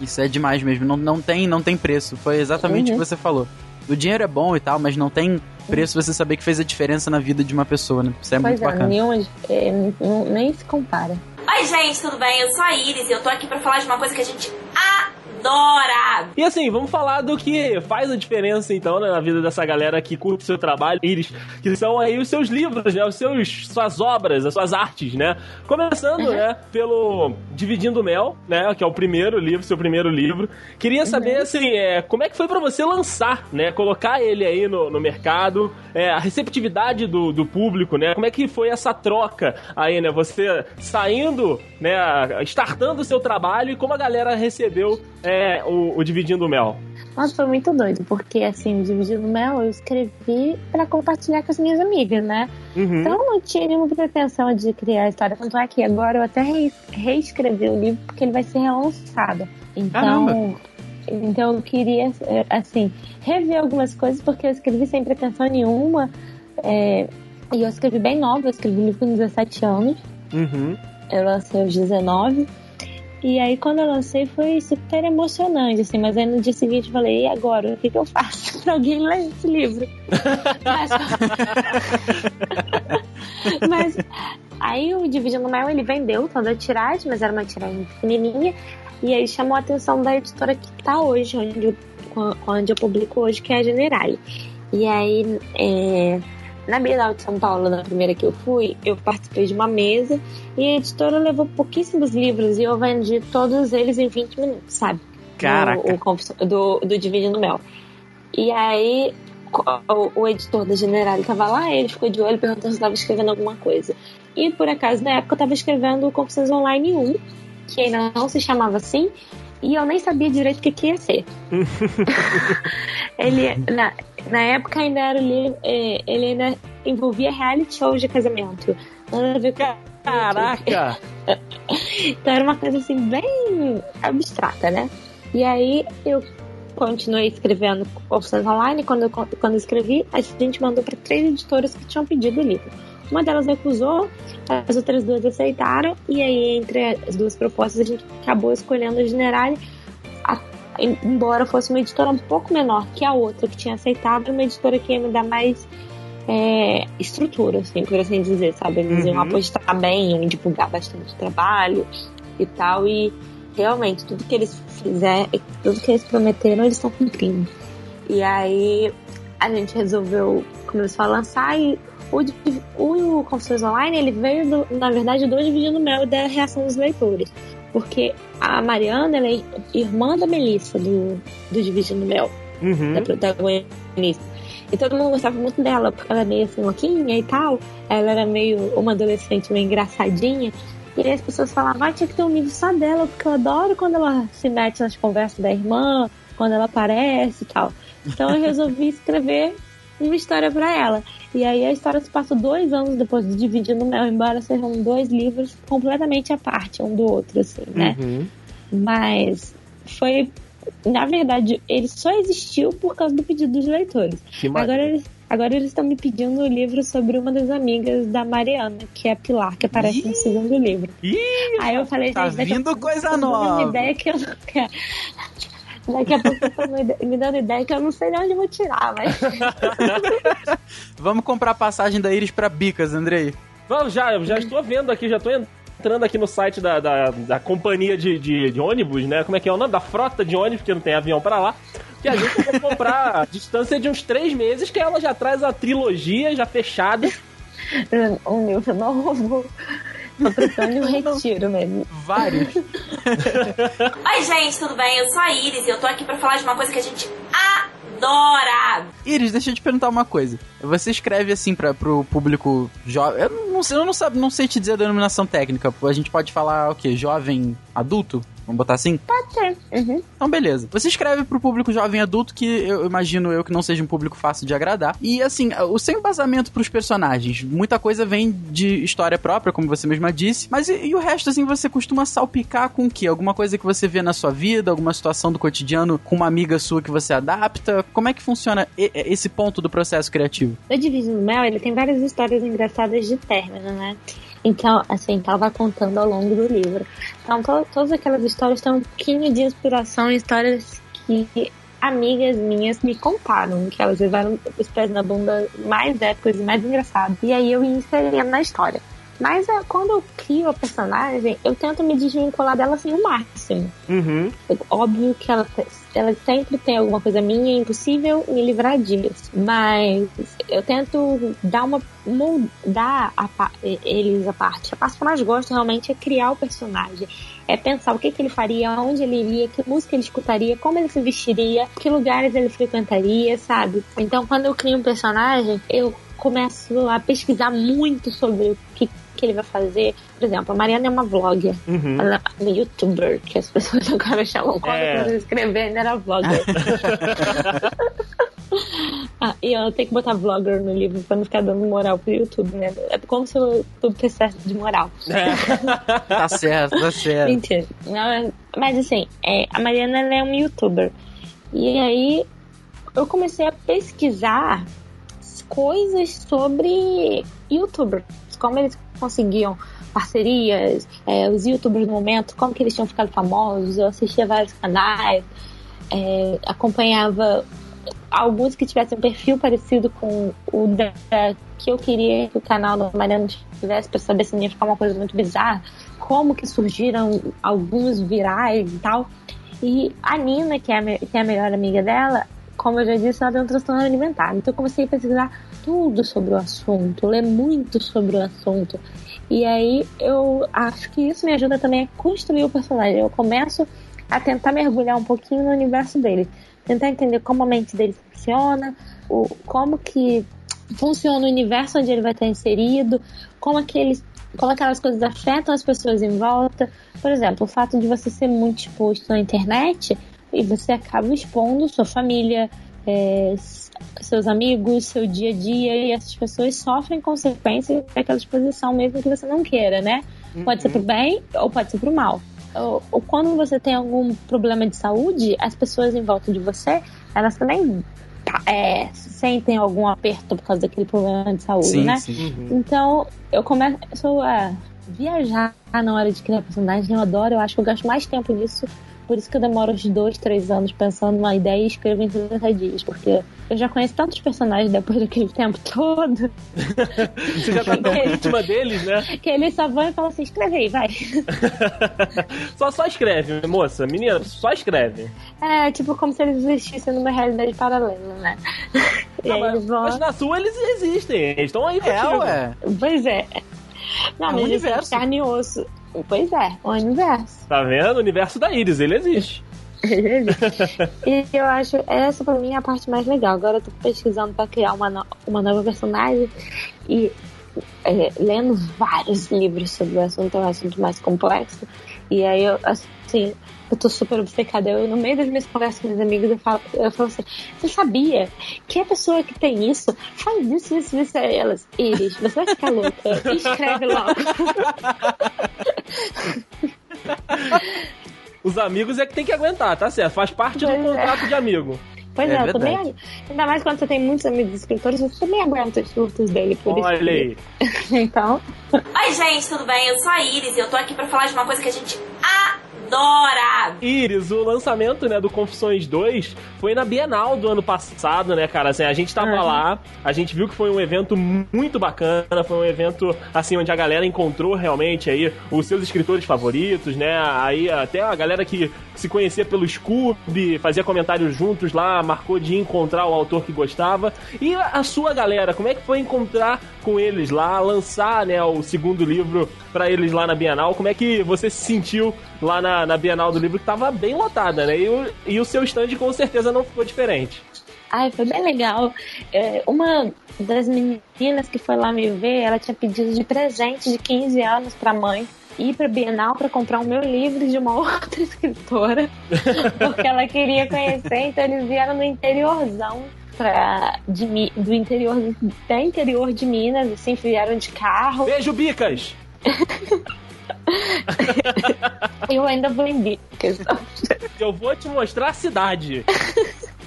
Isso é demais mesmo, não, não, tem, não tem preço, foi exatamente o Uhum. que você falou. O dinheiro é bom e tal, mas não tem preço você saber que fez a diferença na vida de uma pessoa, né? Isso é muito pois é, bacana. nenhuma, é, nem se compara. Oi, gente, tudo bem? Eu sou a Iris e eu tô aqui pra falar de uma coisa que a gente adora! E assim, vamos falar do que faz a diferença então né, na vida dessa galera que curte seu trabalho, Iris, que são aí os seus livros, né, os seus suas obras, as suas artes, né? Começando, uhum. né, pelo Dividindo Mel, né, que é o primeiro livro, seu primeiro livro. Queria saber uhum. assim, é, como é que foi para você lançar, né, colocar ele aí no, no mercado, é, a receptividade do, do público, né? Como é que foi essa troca aí, né? Você saindo, né, startando o seu trabalho e como a galera recebeu é, o, o Dividindo Mel? Nossa, foi muito doido, porque assim, o Dividindo Mel eu escrevi para compartilhar com as minhas amigas, né? Uhum. Então não tinha nenhuma pretensão de criar a história. Tanto é que agora eu até reescrevi o livro porque ele vai ser relançado. Então. Então eu queria, assim, rever algumas coisas, porque eu escrevi sem pretensão nenhuma. É, e eu escrevi bem nova, eu escrevi o livro com 17 anos. Uhum. Eu lancei aos 19. E aí, quando eu lancei, foi super emocionante, assim. Mas aí, no dia seguinte, eu falei, e agora? O que, que eu faço *laughs* pra alguém ler esse livro? mas... *laughs* mas... aí, o Dividindo Mel, ele vendeu toda a tiragem, mas era uma tiragem pequenininha. E aí, chamou a atenção da editora que tá hoje, onde eu, onde eu publico hoje, que é a Generale. E aí, é na Bienal de São Paulo, na primeira que eu fui, eu participei de uma mesa e a editora levou pouquíssimos livros e eu vendi todos eles em 20 minutos, sabe? Caraca! O, do, do Dividindo Mel. E aí, o, o editor da General estava lá, ele ficou de olho perguntando se estava escrevendo alguma coisa. E por acaso, na época, eu estava escrevendo o Confissões Online 1, que ainda não se chamava assim, e eu nem sabia direito o que, que ia ser. *laughs* ele, na, na época ainda era livro, é, ele ainda envolvia reality shows de casamento. Nada a ver com. Caraca! *laughs* então era uma coisa assim, bem abstrata, né? E aí eu continuei escrevendo opções online. Quando eu, quando eu escrevi, a gente mandou para três editoras que tinham pedido o livro. Uma delas recusou, as outras duas aceitaram, e aí entre as duas propostas a gente acabou escolhendo a Generale, a, embora fosse uma editora um pouco menor que a outra que tinha aceitado, uma editora que ia me dar mais é, estrutura, assim, por assim dizer, sabe? Eles iam uhum. apostar bem, iam divulgar bastante trabalho e tal, e realmente tudo que eles fizeram, tudo que eles prometeram, eles estão cumprindo. E aí a gente resolveu começou a lançar e o, o Confissões Online, ele veio, do, na verdade, do Dividindo Mel da reação dos leitores. Porque a Mariana, ela é irmã da Melissa, do, do Dividindo Mel, uhum. da protagonista. E todo mundo gostava muito dela, porque ela é meio assim, louquinha e tal. Ela era meio uma adolescente meio engraçadinha. E aí as pessoas falavam, ah, tinha que ter um livro só dela, porque eu adoro quando ela se mete nas conversas da irmã, quando ela aparece e tal. Então eu resolvi escrever uma história para ela. E aí a história se passa dois anos depois de Dividindo Mel, embora sejam dois livros completamente à parte um do outro, assim, né? Uhum. Mas foi. Na verdade, ele só existiu por causa do pedido dos leitores. Agora eles, agora eles estão me pedindo o um livro sobre uma das amigas da Mariana, que é a Pilar, que aparece Ih! no segundo livro. Ih, Aí eu falei, tá gente, vindo coisa nova. Uma ideia que eu não quero. Daqui a pouco eu me dando ideia que eu não sei de onde vou tirar, mas. *laughs* Vamos comprar passagem da Iris pra Bicas, Andrei. Vamos, já, já estou vendo aqui, já estou entrando aqui no site da, da, da companhia de, de, de, ônibus, né? Como é que é o nome? Da frota de ônibus, porque não tem avião para lá. Que a gente vai comprar a *laughs* distância de uns três meses, que ela já traz a trilogia já fechada. Um livro novo. Tô precisando de um *laughs* retiro mesmo. Vários. *laughs* Oi, gente, tudo bem? Eu sou a Iris e eu tô aqui pra falar de uma coisa que a gente adora. Iris, deixa eu te perguntar uma coisa. Você escreve assim para pro público jovem. Eu não sei, eu não, sabe, não sei te dizer a denominação técnica. A gente pode falar o quê? Jovem adulto? Vamos botar assim? Pode ser. Uhum. Então, beleza. Você escreve pro público jovem adulto, que eu imagino eu que não seja um público fácil de agradar. E, assim, o seu embasamento pros personagens, muita coisa vem de história própria, como você mesma disse. Mas e, e o resto, assim, você costuma salpicar com o quê? Alguma coisa que você vê na sua vida, alguma situação do cotidiano com uma amiga sua que você adapta? Como é que funciona esse ponto do processo criativo? O Division Mel, ele tem várias histórias engraçadas de término, né? Então, assim, vai contando ao longo do livro. Então, to todas aquelas histórias têm um pouquinho de inspiração em histórias que amigas minhas me contaram, que elas levaram os pés na bunda mais épicas e mais engraçados. E aí eu ia inserindo na história. Mas é, quando eu crio a personagem, eu tento me desvincular dela assim o máximo. Uhum. Óbvio que ela, ela sempre tem alguma coisa minha, é impossível me livrar disso. Mas eu tento dar uma. mudar a, eles a parte. A parte que eu mais gosto realmente é criar o personagem. É pensar o que, que ele faria, onde ele iria, que música ele escutaria, como ele se vestiria, que lugares ele frequentaria, sabe? Então quando eu crio um personagem, eu começo a pesquisar muito sobre o que, que ele vai fazer. Por exemplo, a Mariana é uma vlogger. Uhum. Ela é uma youtuber, que as *laughs* pessoas agora chamam. Quando é. eu escrever, era vlogger. *laughs* ah, e eu tenho que botar vlogger no livro pra não ficar dando moral pro YouTube, né? É como se o YouTube precisasse de moral. É. *laughs* tá certo, tá certo. Mentira. Mas assim, é, a Mariana é uma youtuber. E aí eu comecei a pesquisar coisas sobre youtubers, como eles conseguiam parcerias, é, os youtubers no momento, como que eles tinham ficado famosos, eu assistia vários canais, é, acompanhava alguns que tivessem um perfil parecido com o da, que eu queria que o canal da Mariana tivesse para saber se não ia ficar uma coisa muito bizarra, como que surgiram alguns virais e tal. E a Nina, que é a, que é a melhor amiga dela, como eu já disse, ela tem um transtorno alimentar. Então eu comecei a pesquisar tudo sobre o assunto, ler muito sobre o assunto. E aí eu acho que isso me ajuda também a construir o personagem. Eu começo a tentar mergulhar um pouquinho no universo dele, tentar entender como a mente dele funciona, o, como que funciona o universo onde ele vai estar inserido, como aqueles como aquelas coisas afetam as pessoas em volta. Por exemplo, o fato de você ser muito exposto na internet e você acaba expondo sua família, é, seus amigos, seu dia a dia, e essas pessoas sofrem consequências daquela exposição, mesmo que você não queira, né? Uhum. Pode ser pro bem ou pode ser pro mal. Ou, ou, quando você tem algum problema de saúde, as pessoas em volta de você, elas também é, sentem algum aperto por causa daquele problema de saúde, sim, né? Sim. Uhum. Então, eu começo a viajar na hora de criar personagem, eu adoro, eu acho que eu gasto mais tempo nisso por isso que eu demoro uns dois, três anos pensando numa ideia e escrevo em 30 dias, porque eu já conheço tantos personagens depois daquele *laughs* tempo todo. Você já tá tão vítima deles, né? Que eles só vão e falam assim: escreve aí, vai. *laughs* só, só escreve, moça, menina, só escreve. É, tipo, como se eles existissem numa realidade paralela, né? *laughs* Não, mas, vão... mas, na sua eles existem, eles estão aí é, contigo. Ué. Pois é. Não, é mas um universo. carne e osso. Pois é, o universo. Tá vendo? O universo da Iris, ele existe. Ele existe. e eu acho essa pra mim é a parte mais legal. Agora eu tô pesquisando pra criar uma, no uma nova personagem e é, lendo vários livros sobre o assunto, é um assunto mais complexo. E aí eu, assim, eu tô super obcecada. Eu, no meio das minhas conversas com meus amigos, eu falo, eu falo assim: você sabia que a pessoa que tem isso faz isso, isso, isso a elas? Iris, você vai ficar louca. Escreve logo. *laughs* Os amigos é que tem que aguentar, tá certo? Faz parte do é. contrato de amigo. Pois é, é eu também. Ainda mais quando você tem muitos amigos escritores, você também aguenta os surtos dele. Por Olha isso aí. *laughs* então. Oi, gente, tudo bem? Eu sou a Iris e eu tô aqui pra falar de uma coisa que a gente adora! Iris, o lançamento, né, do Confissões 2 foi na Bienal do ano passado, né, cara? Assim, a gente tava uhum. lá, a gente viu que foi um evento muito bacana, foi um evento, assim, onde a galera encontrou realmente aí os seus escritores favoritos, né? Aí até a galera que se conhecia pelo Scooby, fazia comentários juntos lá, marcou de encontrar o autor que gostava. E a sua galera, como é que foi encontrar com eles lá, lançar, né, o segundo livro para eles lá na Bienal? Como é que você se sentiu lá na, na Bienal do livro que tava bem lotada, né? E o, e o seu stand com certeza não ficou diferente. Ai, foi bem legal. É, uma das meninas que foi lá me ver, ela tinha pedido de presente de 15 anos pra mãe ir pra Bienal para comprar o meu livro de uma *laughs* outra escritora, porque ela queria conhecer, então eles vieram no interiorzão pra, de, do interior, do interior de Minas, assim, vieram de carro. Beijo, Bicas! *laughs* eu ainda vou em Bicas. Eu vou te mostrar a cidade.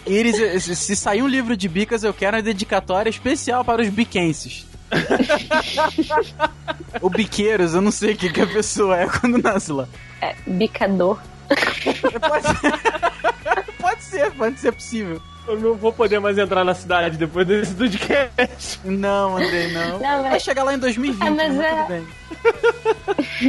Iris, se sair um livro de bicas, eu quero uma dedicatória especial para os biquenses. *laughs* o biqueiros, eu não sei o que, que a pessoa é quando nasce lá. É, bicador. *laughs* Pode ser. Pode ser, pode ser possível. Eu não vou poder mais entrar na cidade depois desse podcast. Não, Andrei, não. Não, mas- Vai chegar lá em 2020, Ah, mas mas é- tudo bem.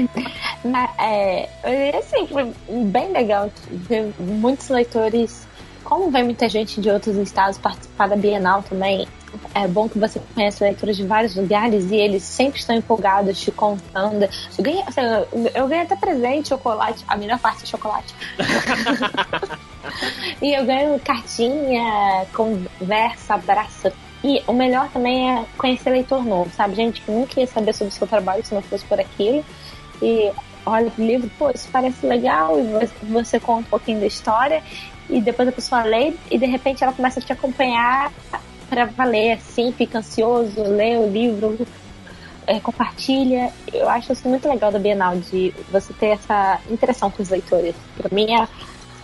*laughs* Mas, é, e, assim, foi bem legal ver muitos leitores. Como vem muita gente de outros estados participar da Bienal também, é bom que você conhece leitores de vários lugares e eles sempre estão empolgados, te contando. Eu ganhei, assim, eu, ganhei até presente, chocolate, a melhor parte é chocolate. *laughs* e eu ganho cartinha, conversa, abraço. E o melhor também é conhecer leitor novo, sabe? Gente que nunca ia saber sobre o seu trabalho se não fosse por aquilo. E olha pro livro, pô, isso parece legal, e você conta um pouquinho da história, e depois a pessoa lê, e de repente ela começa a te acompanhar pra valer, assim, fica ansioso, lê o livro, é, compartilha. Eu acho isso muito legal da Bienal, de você ter essa interação com os leitores. Pra mim é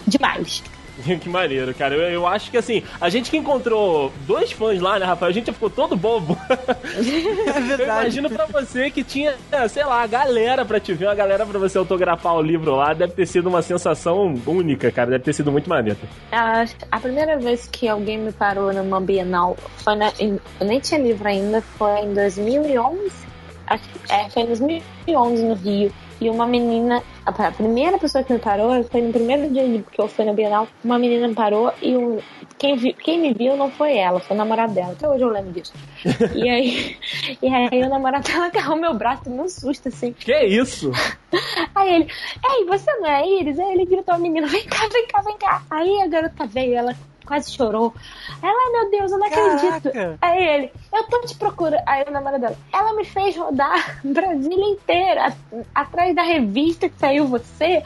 demais. *laughs* que maneiro, cara. Eu, eu acho que assim, a gente que encontrou dois fãs lá, né, Rafael? A gente já ficou todo bobo. *laughs* É Eu verdade. imagino pra você que tinha, sei lá, a galera pra te ver, uma galera pra você autografar o livro lá. Deve ter sido uma sensação única, cara. Deve ter sido muito maneiro. A, a primeira vez que alguém me parou numa Bienal foi na, em- eu nem tinha livro ainda, foi em 2011. Acho, é, foi em 2011 no Rio. E uma menina, a, primeira pessoa que me parou, foi no primeiro dia que eu fui na Bienal, uma menina me parou e o, quem, vi- quem me viu não foi ela, foi o namorado dela. Até hoje eu lembro disso. *laughs* e aí, e aí o namorado dela agarrou meu braço, me um susto assim. Que isso? *laughs* Aí ele, ei, você não é Iris? Aí ele gritou a menina, vem cá, vem cá, vem cá. Aí a garota veio, ela quase chorou. Ela, meu Deus, eu não acredito. Caraca. Aí ele, eu tô te procurando. Aí o namorado dela, ela me fez rodar *laughs* Brasília inteira, atrás da revista que saiu você,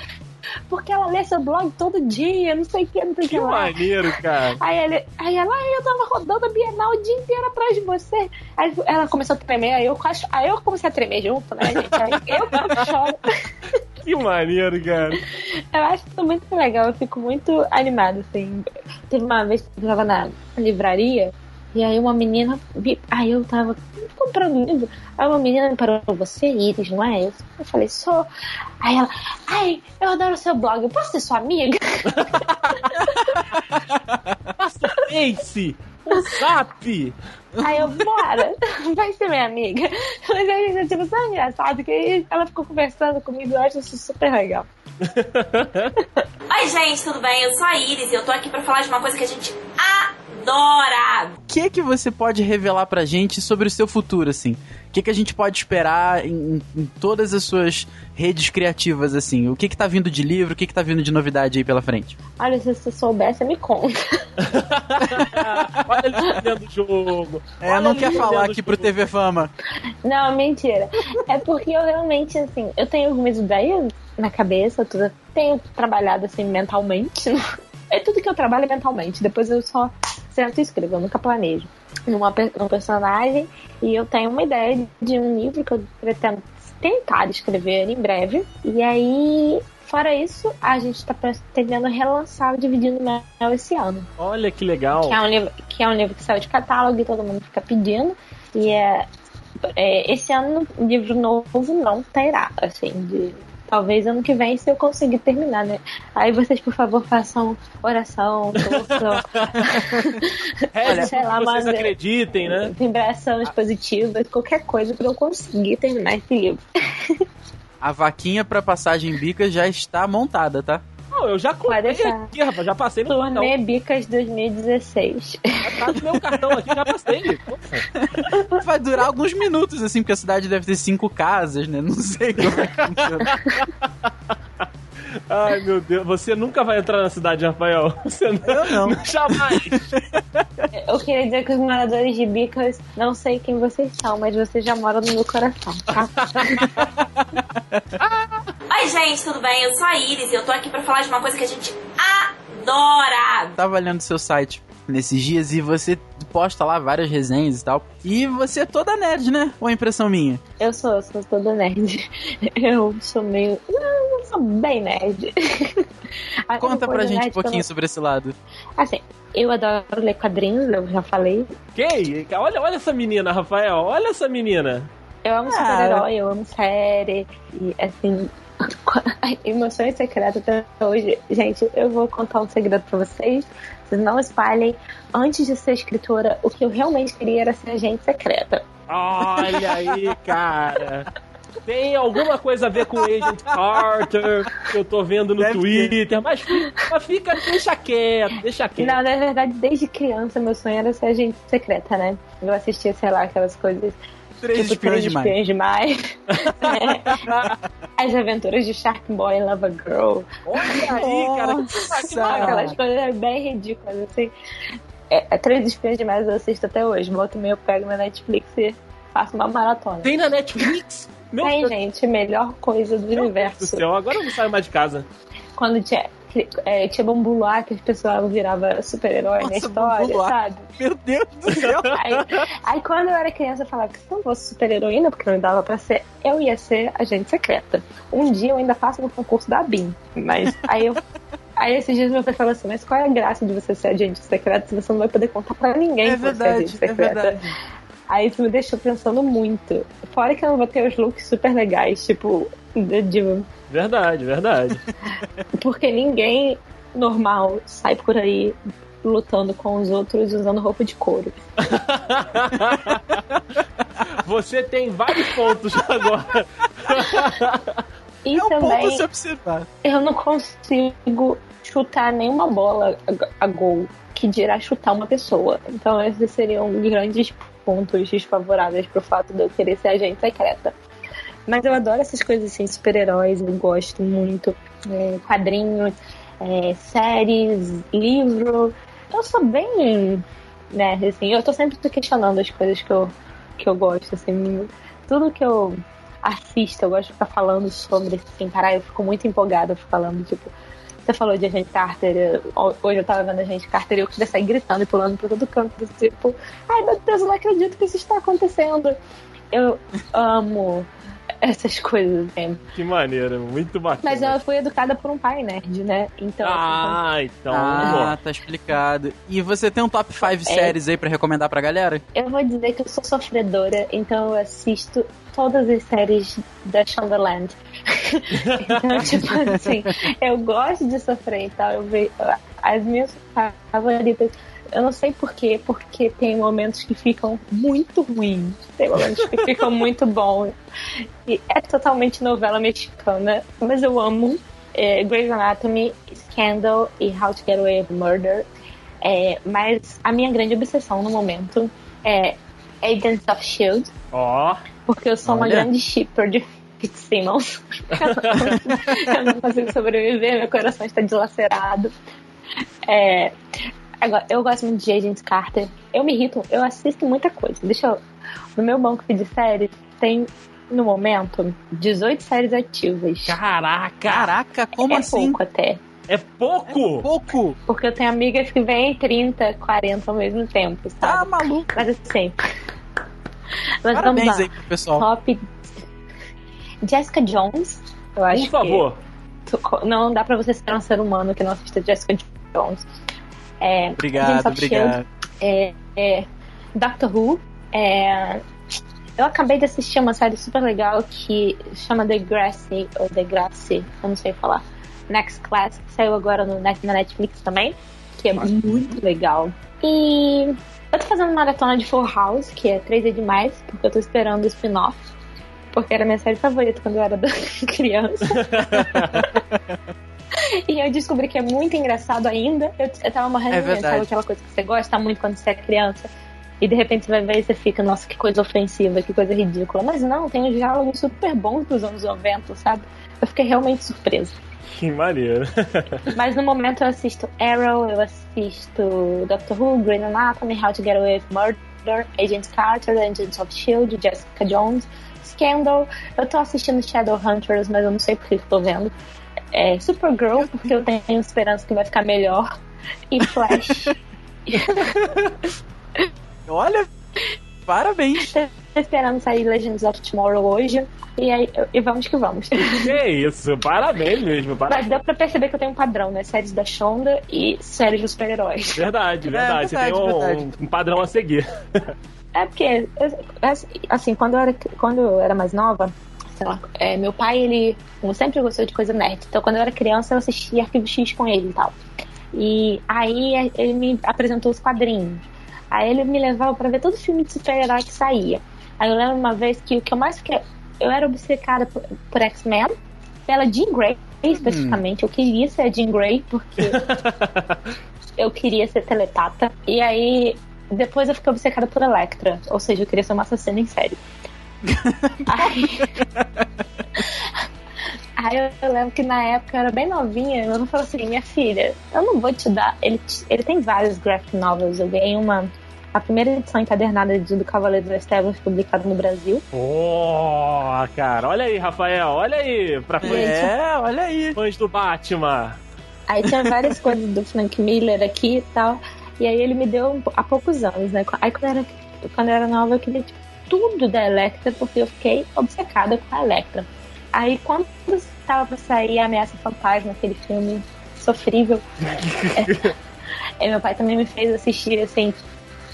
porque ela lê seu blog todo dia, não sei o que, não sei o que Que lá. maneiro, cara. Aí, ele, aí ela, eu tava rodando a Bienal o dia inteiro atrás de você. Aí ela começou a tremer, aí eu, aí eu comecei a tremer junto, né, gente? Aí eu choro. *laughs* Que maneiro, cara. Eu acho isso muito legal, eu fico muito animada, assim. Teve uma vez que eu tava na livraria e aí uma menina. Aí eu tava comprando livro. Aí uma menina me parou, você, Iris, não é? Eu, eu falei, sou. Aí ela, ai, eu adoro o seu blog, eu posso ser sua amiga? Passa o Face, o Zap. Aí eu, bora, vai ser minha amiga. Mas aí gente, tipo, tão engraçado que aí ela ficou conversando comigo, eu acho isso super legal. Oi, gente, tudo bem? Eu sou a Iris e eu tô aqui pra falar de uma coisa que a gente adora. O que que você pode revelar pra gente sobre o seu futuro, assim? O que que a gente pode esperar em, em todas as suas redes criativas, assim? O que que tá vindo de livro, o que que tá vindo de novidade aí pela frente? Olha, se você soubesse, me conta. *laughs* Olha ele fazendo o jogo. É, Olha não quer falar aqui o pro. TV Fama. Não, mentira. É porque eu realmente, assim, eu tenho algumas ideias na cabeça, tudo, tenho trabalhado assim mentalmente. É tudo que eu trabalho mentalmente. Depois eu só sento e escrevo, eu nunca planejo. Numa, num personagem, e eu tenho uma ideia de um livro que eu pretendo tentar escrever em breve. E aí, fora isso, a gente tá pretendendo relançar o Dividindo Mel esse ano. Olha que legal. Que é um livro que, é um livro que saiu de catálogo e todo mundo fica pedindo. E é, é, esse ano, livro novo não terá, assim, de. Talvez ano que vem, se eu conseguir terminar, né? Aí vocês, por favor, façam oração, torçam, Reze *laughs* sei lá, vocês mas é- acreditem, né? vibrações positivas, qualquer coisa pra eu conseguir terminar esse livro. A vaquinha pra passagem bica já está montada, tá? Não, eu já comprei aqui, rapaz. Já passei no cartão. Turnê Bicas 2016. Já tá no meu cartão aqui, já passei. Nossa. Vai durar alguns minutos, assim, porque a cidade deve ter cinco casas, né? Não sei como é que funciona. Ai, meu Deus. Você nunca vai entrar na cidade, Rafael. Você não. Eu não. *laughs* Jamais. Eu queria dizer que os moradores de Bicas, não sei quem vocês são, mas vocês já moram no meu coração, tá? *laughs* Oi, gente, tudo bem? Eu sou a Iris e eu tô aqui pra falar de uma coisa que a gente adora. Tava olhando seu site nesses dias e você posta lá várias resenhas e tal. E você é toda nerd, né? Ou é impressão minha? Eu sou, eu sou toda nerd. Eu sou meio. Não, eu sou bem nerd. *laughs* Conta pra gente um que pouquinho sobre esse lado. Assim, eu adoro ler quadrinhos, eu já falei. Quem? Olha, olha essa menina, Rafael. Olha essa menina. Eu amo Ah. super-herói, eu amo série. E assim. E meu sonho secreto até hoje, gente, eu vou contar um segredo pra vocês. Vocês não espalhem. Antes de ser escritora, o que eu realmente queria era ser agente secreta. Olha aí, cara. Tem alguma coisa a ver com o Agent Carter que eu tô vendo no Deve Twitter, mas, fi- mas fica, deixa quieto, deixa quieto. Não, na verdade, desde criança, meu sonho era ser agente secreta, né? Eu assistia, sei lá, aquelas coisas. Três tipo, espiões demais. Espiões demais. É. *laughs* As aventuras de Shark Boy e Lava Girl. Olha aí, cara. Aquelas coisas bem ridículas, assim. É, é Três Espiões demais eu assisto até hoje. Volta e meia eu pego na Netflix e faço uma maratona. Tem na Netflix? Meu Tem, Deus gente, melhor coisa do meu Deus do universo. céu, agora eu não saio mais de casa. Quando tinha, é, tinha Bambu Luar, que as pessoas viravam super-herói na história, sabe? Meu Deus do céu. *laughs* Aí, aí quando eu era criança eu falava que se eu não fosse super heroína, porque não dava pra ser, eu ia ser agente secreta. Um dia eu ainda faço no concurso da BIM. Mas aí eu. *laughs* Aí esses dias meu pai falou assim, mas qual é a graça de você ser agente secreto se você não vai poder contar pra ninguém É que você é agente é secreta? verdade. Aí isso me deixou pensando muito. Fora que eu não vou ter os looks super legais, tipo, de, de- Verdade, verdade. *laughs* porque ninguém normal sai por aí lutando com os outros usando roupa de couro. *laughs* Você tem vários pontos agora. E É um ponto a também se observar. eu não consigo chutar nenhuma bola a- a gol que dirá chutar uma pessoa. Então esses seriam grandes pontos desfavoráveis pro fato de eu querer ser agente secreta. Mas eu adoro essas coisas assim, super-heróis, eu gosto muito. É, quadrinhos, é, séries, livro. Eu sou bem, né, assim, eu tô sempre questionando as coisas que eu, que eu gosto, assim. Tudo que eu assisto, eu gosto de ficar falando sobre, assim, caralho, eu fico muito empolgada falando, tipo, você falou de Agente Carter, hoje eu tava vendo Agente Carter e eu queria sair gritando e pulando por todo canto, tipo, ai meu Deus, eu não acredito que isso está acontecendo. Eu amo essas coisas, assim. Que maneiro, muito bacana. Mas eu fui educada por um pai nerd, né? Então, assim, Ah, então. Ah, tá explicado. E você tem um top 5 séries aí pra recomendar pra galera? eu vou dizer que eu sou sofredora, então eu assisto todas as séries da Shondaland. Então, *laughs* tipo assim, eu gosto de sofrer e tal. Eu vejo as minhas favoritas. Eu não sei porquê, porque tem momentos que ficam muito ruins, tem momentos que ficam muito bons. E é totalmente novela mexicana, mas eu amo. É, Grey's Anatomy, Scandal e How to Get Away with Murder. É, mas a minha grande obsessão no momento é Agents of Shield, Ó, porque eu sou uma Olha. grande shipper de Fitzsimmons. *laughs* eu não consigo sobreviver, meu coração está dilacerado. É, agora, eu gosto muito de Agents Carter. Eu me irrito, eu assisto muita coisa. Deixa eu. No meu banco de séries tem, no momento, 18 séries ativas. caraca! Caraca, como é assim? pouco até. É pouco? Pouco? Porque eu tenho amigas que vêm 30, 40 ao mesmo tempo, Tá sabe? maluco. Mas assim. Mas Parabéns vamos lá. aí pro pessoal. Top. Jessica Jones. Eu acho Por favor. que não dá pra você ser um ser humano que não assista Jessica Jones. É, Obrigado, obrigado. é, é, Doctor Who. é, eu acabei de assistir uma série super legal que chama The Grassy, ou The Grassy, eu não sei falar. Next Class, que saiu agora no, na Netflix também, que é muito legal. E eu tô fazendo maratona de Full House, que é 3 é demais, porque eu tô esperando o spin-off. Porque era minha série favorita quando eu era *laughs* criança. *laughs* E eu descobri que é muito engraçado ainda. Eu, eu tava morrendo É de medo, sabe aquela coisa que você gosta muito quando você é criança. E de repente você vai ver e você fica, nossa, que coisa ofensiva, que coisa ridícula. Mas não, tem uns diálogos super bons dos anos 90, sabe? Eu fiquei realmente surpresa. Que maneiro. *laughs* Mas no momento eu assisto Arrow, eu assisto Doctor Who, Green Anatomy, How to Get Away with Murder, Agent Carter, Agents of S.H.I.E.L.D., Jessica Jones, Scandal. Eu tô assistindo Shadowhunters, mas eu não sei por que eu tô vendo. É, Supergirl, porque eu tenho esperança que vai ficar melhor. E Flash. *laughs* Olha, parabéns. tô esperando sair Legends of Tomorrow hoje. E, aí, e vamos que vamos. que isso, parabéns mesmo. Mas Parabéns. deu pra perceber que eu tenho um padrão, né? Séries da Shonda e séries dos super-heróis. Verdade, verdade. Você tem verdade, um, verdade. um padrão a seguir. É porque, assim, quando eu era, quando eu era mais nova, sei lá, é, meu pai, ele sempre gostou de coisa nerd. Então, quando eu era criança, eu assistia Arquivo X com ele e tal. E aí ele me apresentou os quadrinhos. Aí ele me levava para ver todo filme de super-herói que saía. Aí eu lembro uma vez que o que eu mais fiquei. Eu era obcecada por, por X-Men, pela Jean Grey especificamente. Hum. Eu queria ser a Jean Grey, porque *laughs* eu queria ser telepata. E aí depois eu fiquei obcecada por Electra. Ou seja, eu queria ser uma assassina em série. *laughs* aí, *laughs* aí eu lembro que na época eu era bem novinha. Meu irmão falou assim: Minha filha, eu não vou te dar. Ele, ele tem vários graphic novels. Eu ganhei uma a primeira edição encadernada do Cavaleiro das Trevas publicada no Brasil. Oh, cara, olha aí, Rafael, olha aí. Pra fãs, é, olha aí. Fãs do Batman. Aí tinha várias *laughs* coisas do Frank Miller aqui e tal. E aí ele me deu há poucos anos, né? Aí quando eu era, quando eu era nova, eu queria tipo, tudo da Electra, porque eu fiquei obcecada com a Electra. Aí quando estava pra sair a Ameaça Fantasma, aquele filme sofrível, *laughs* é, meu pai também me fez assistir, assim,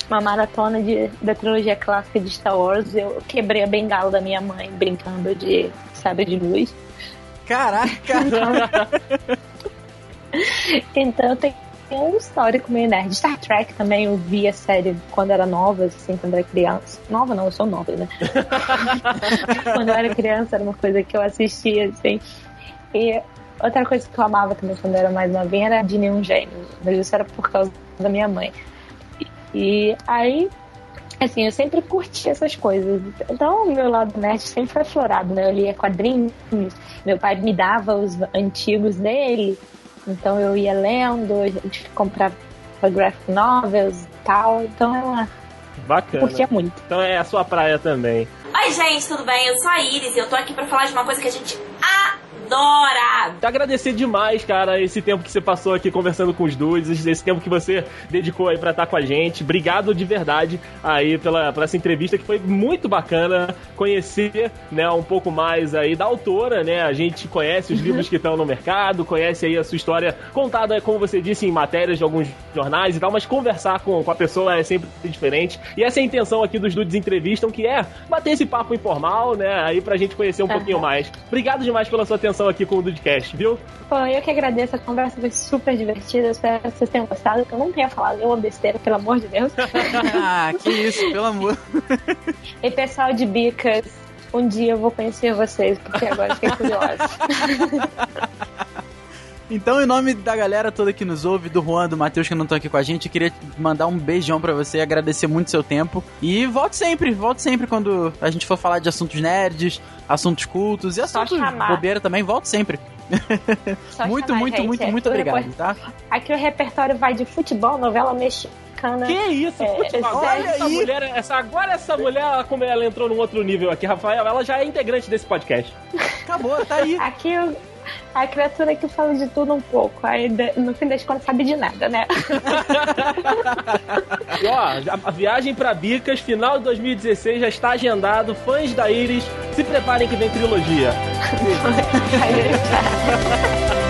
uma maratona de, da trilogia clássica de Star Wars. Eu quebrei a bengala da minha mãe brincando de sabre de luz. Caraca! então *laughs* eu tenho um histórico meio nerd. Star Trek também eu vi a série quando era nova, assim, quando era criança. Nova não, eu sou nova, né? *laughs* quando eu era criança era uma coisa que eu assistia, assim. E outra coisa que eu amava também quando eu era mais novinha era de nenhum gênio. Mas isso era por causa da minha mãe. E aí, assim, eu sempre curti essas coisas. Então, o meu lado nerd sempre foi aflorado, né? Eu lia quadrinhos, meu pai me dava os antigos dele, então eu ia lendo, a gente comprava graphic novels e tal. Então, ela Bacana. curtia muito. Então é a sua praia também. Oi, gente, tudo bem? Eu sou a Iris e eu tô aqui pra falar de uma coisa que a gente adora! Agradecer demais, cara, esse tempo que você passou aqui conversando com os dudes, esse tempo que você dedicou aí pra estar com a gente. Obrigado de verdade aí pela, pela essa entrevista que foi muito bacana conhecer, né, um pouco mais aí da autora, né? A gente conhece os livros que estão no mercado, conhece aí a sua história contada, como você disse, em matérias de alguns jornais e tal, mas conversar com, com a pessoa é sempre diferente. E essa é a intenção aqui dos dudes entrevistam, que é bater esse papo informal, né, aí pra gente conhecer um uhum. pouquinho mais. Obrigado demais pela sua atenção aqui com o Dudcast, viu? Pô, eu que agradeço, a conversa foi super divertida, espero que vocês tenham gostado, que eu não tenha falado nenhuma besteira, pelo amor de Deus. *laughs* ah, que isso, pelo amor. e pessoal de Bicas, um dia eu vou conhecer vocês, porque agora fiquei curiosa. *laughs* Então, em nome da galera toda que nos ouve, do Juan, do Matheus que não estão aqui com a gente, eu queria mandar um beijão para você, agradecer muito seu tempo. E volte sempre, volte sempre quando a gente for falar de assuntos nerds, assuntos cultos e assuntos bobeira também, volte sempre. *laughs* muito, chamar, muito, gente, muito, é muito obrigado, depois... tá? Aqui o repertório vai de futebol, novela mexicana. Que isso, é, futebol. Olha essa aí. mulher, essa, agora essa mulher, como ela entrou num outro nível aqui, Rafael, ela já é integrante desse podcast. Acabou, tá aí. Aqui *laughs* a criatura que fala de tudo um pouco. Aí no fim das contas sabe de nada, né? *laughs* e ó, a viagem para Bicas, final de 2016, já está agendado. Fãs da Iris, se preparem que vem trilogia. *laughs*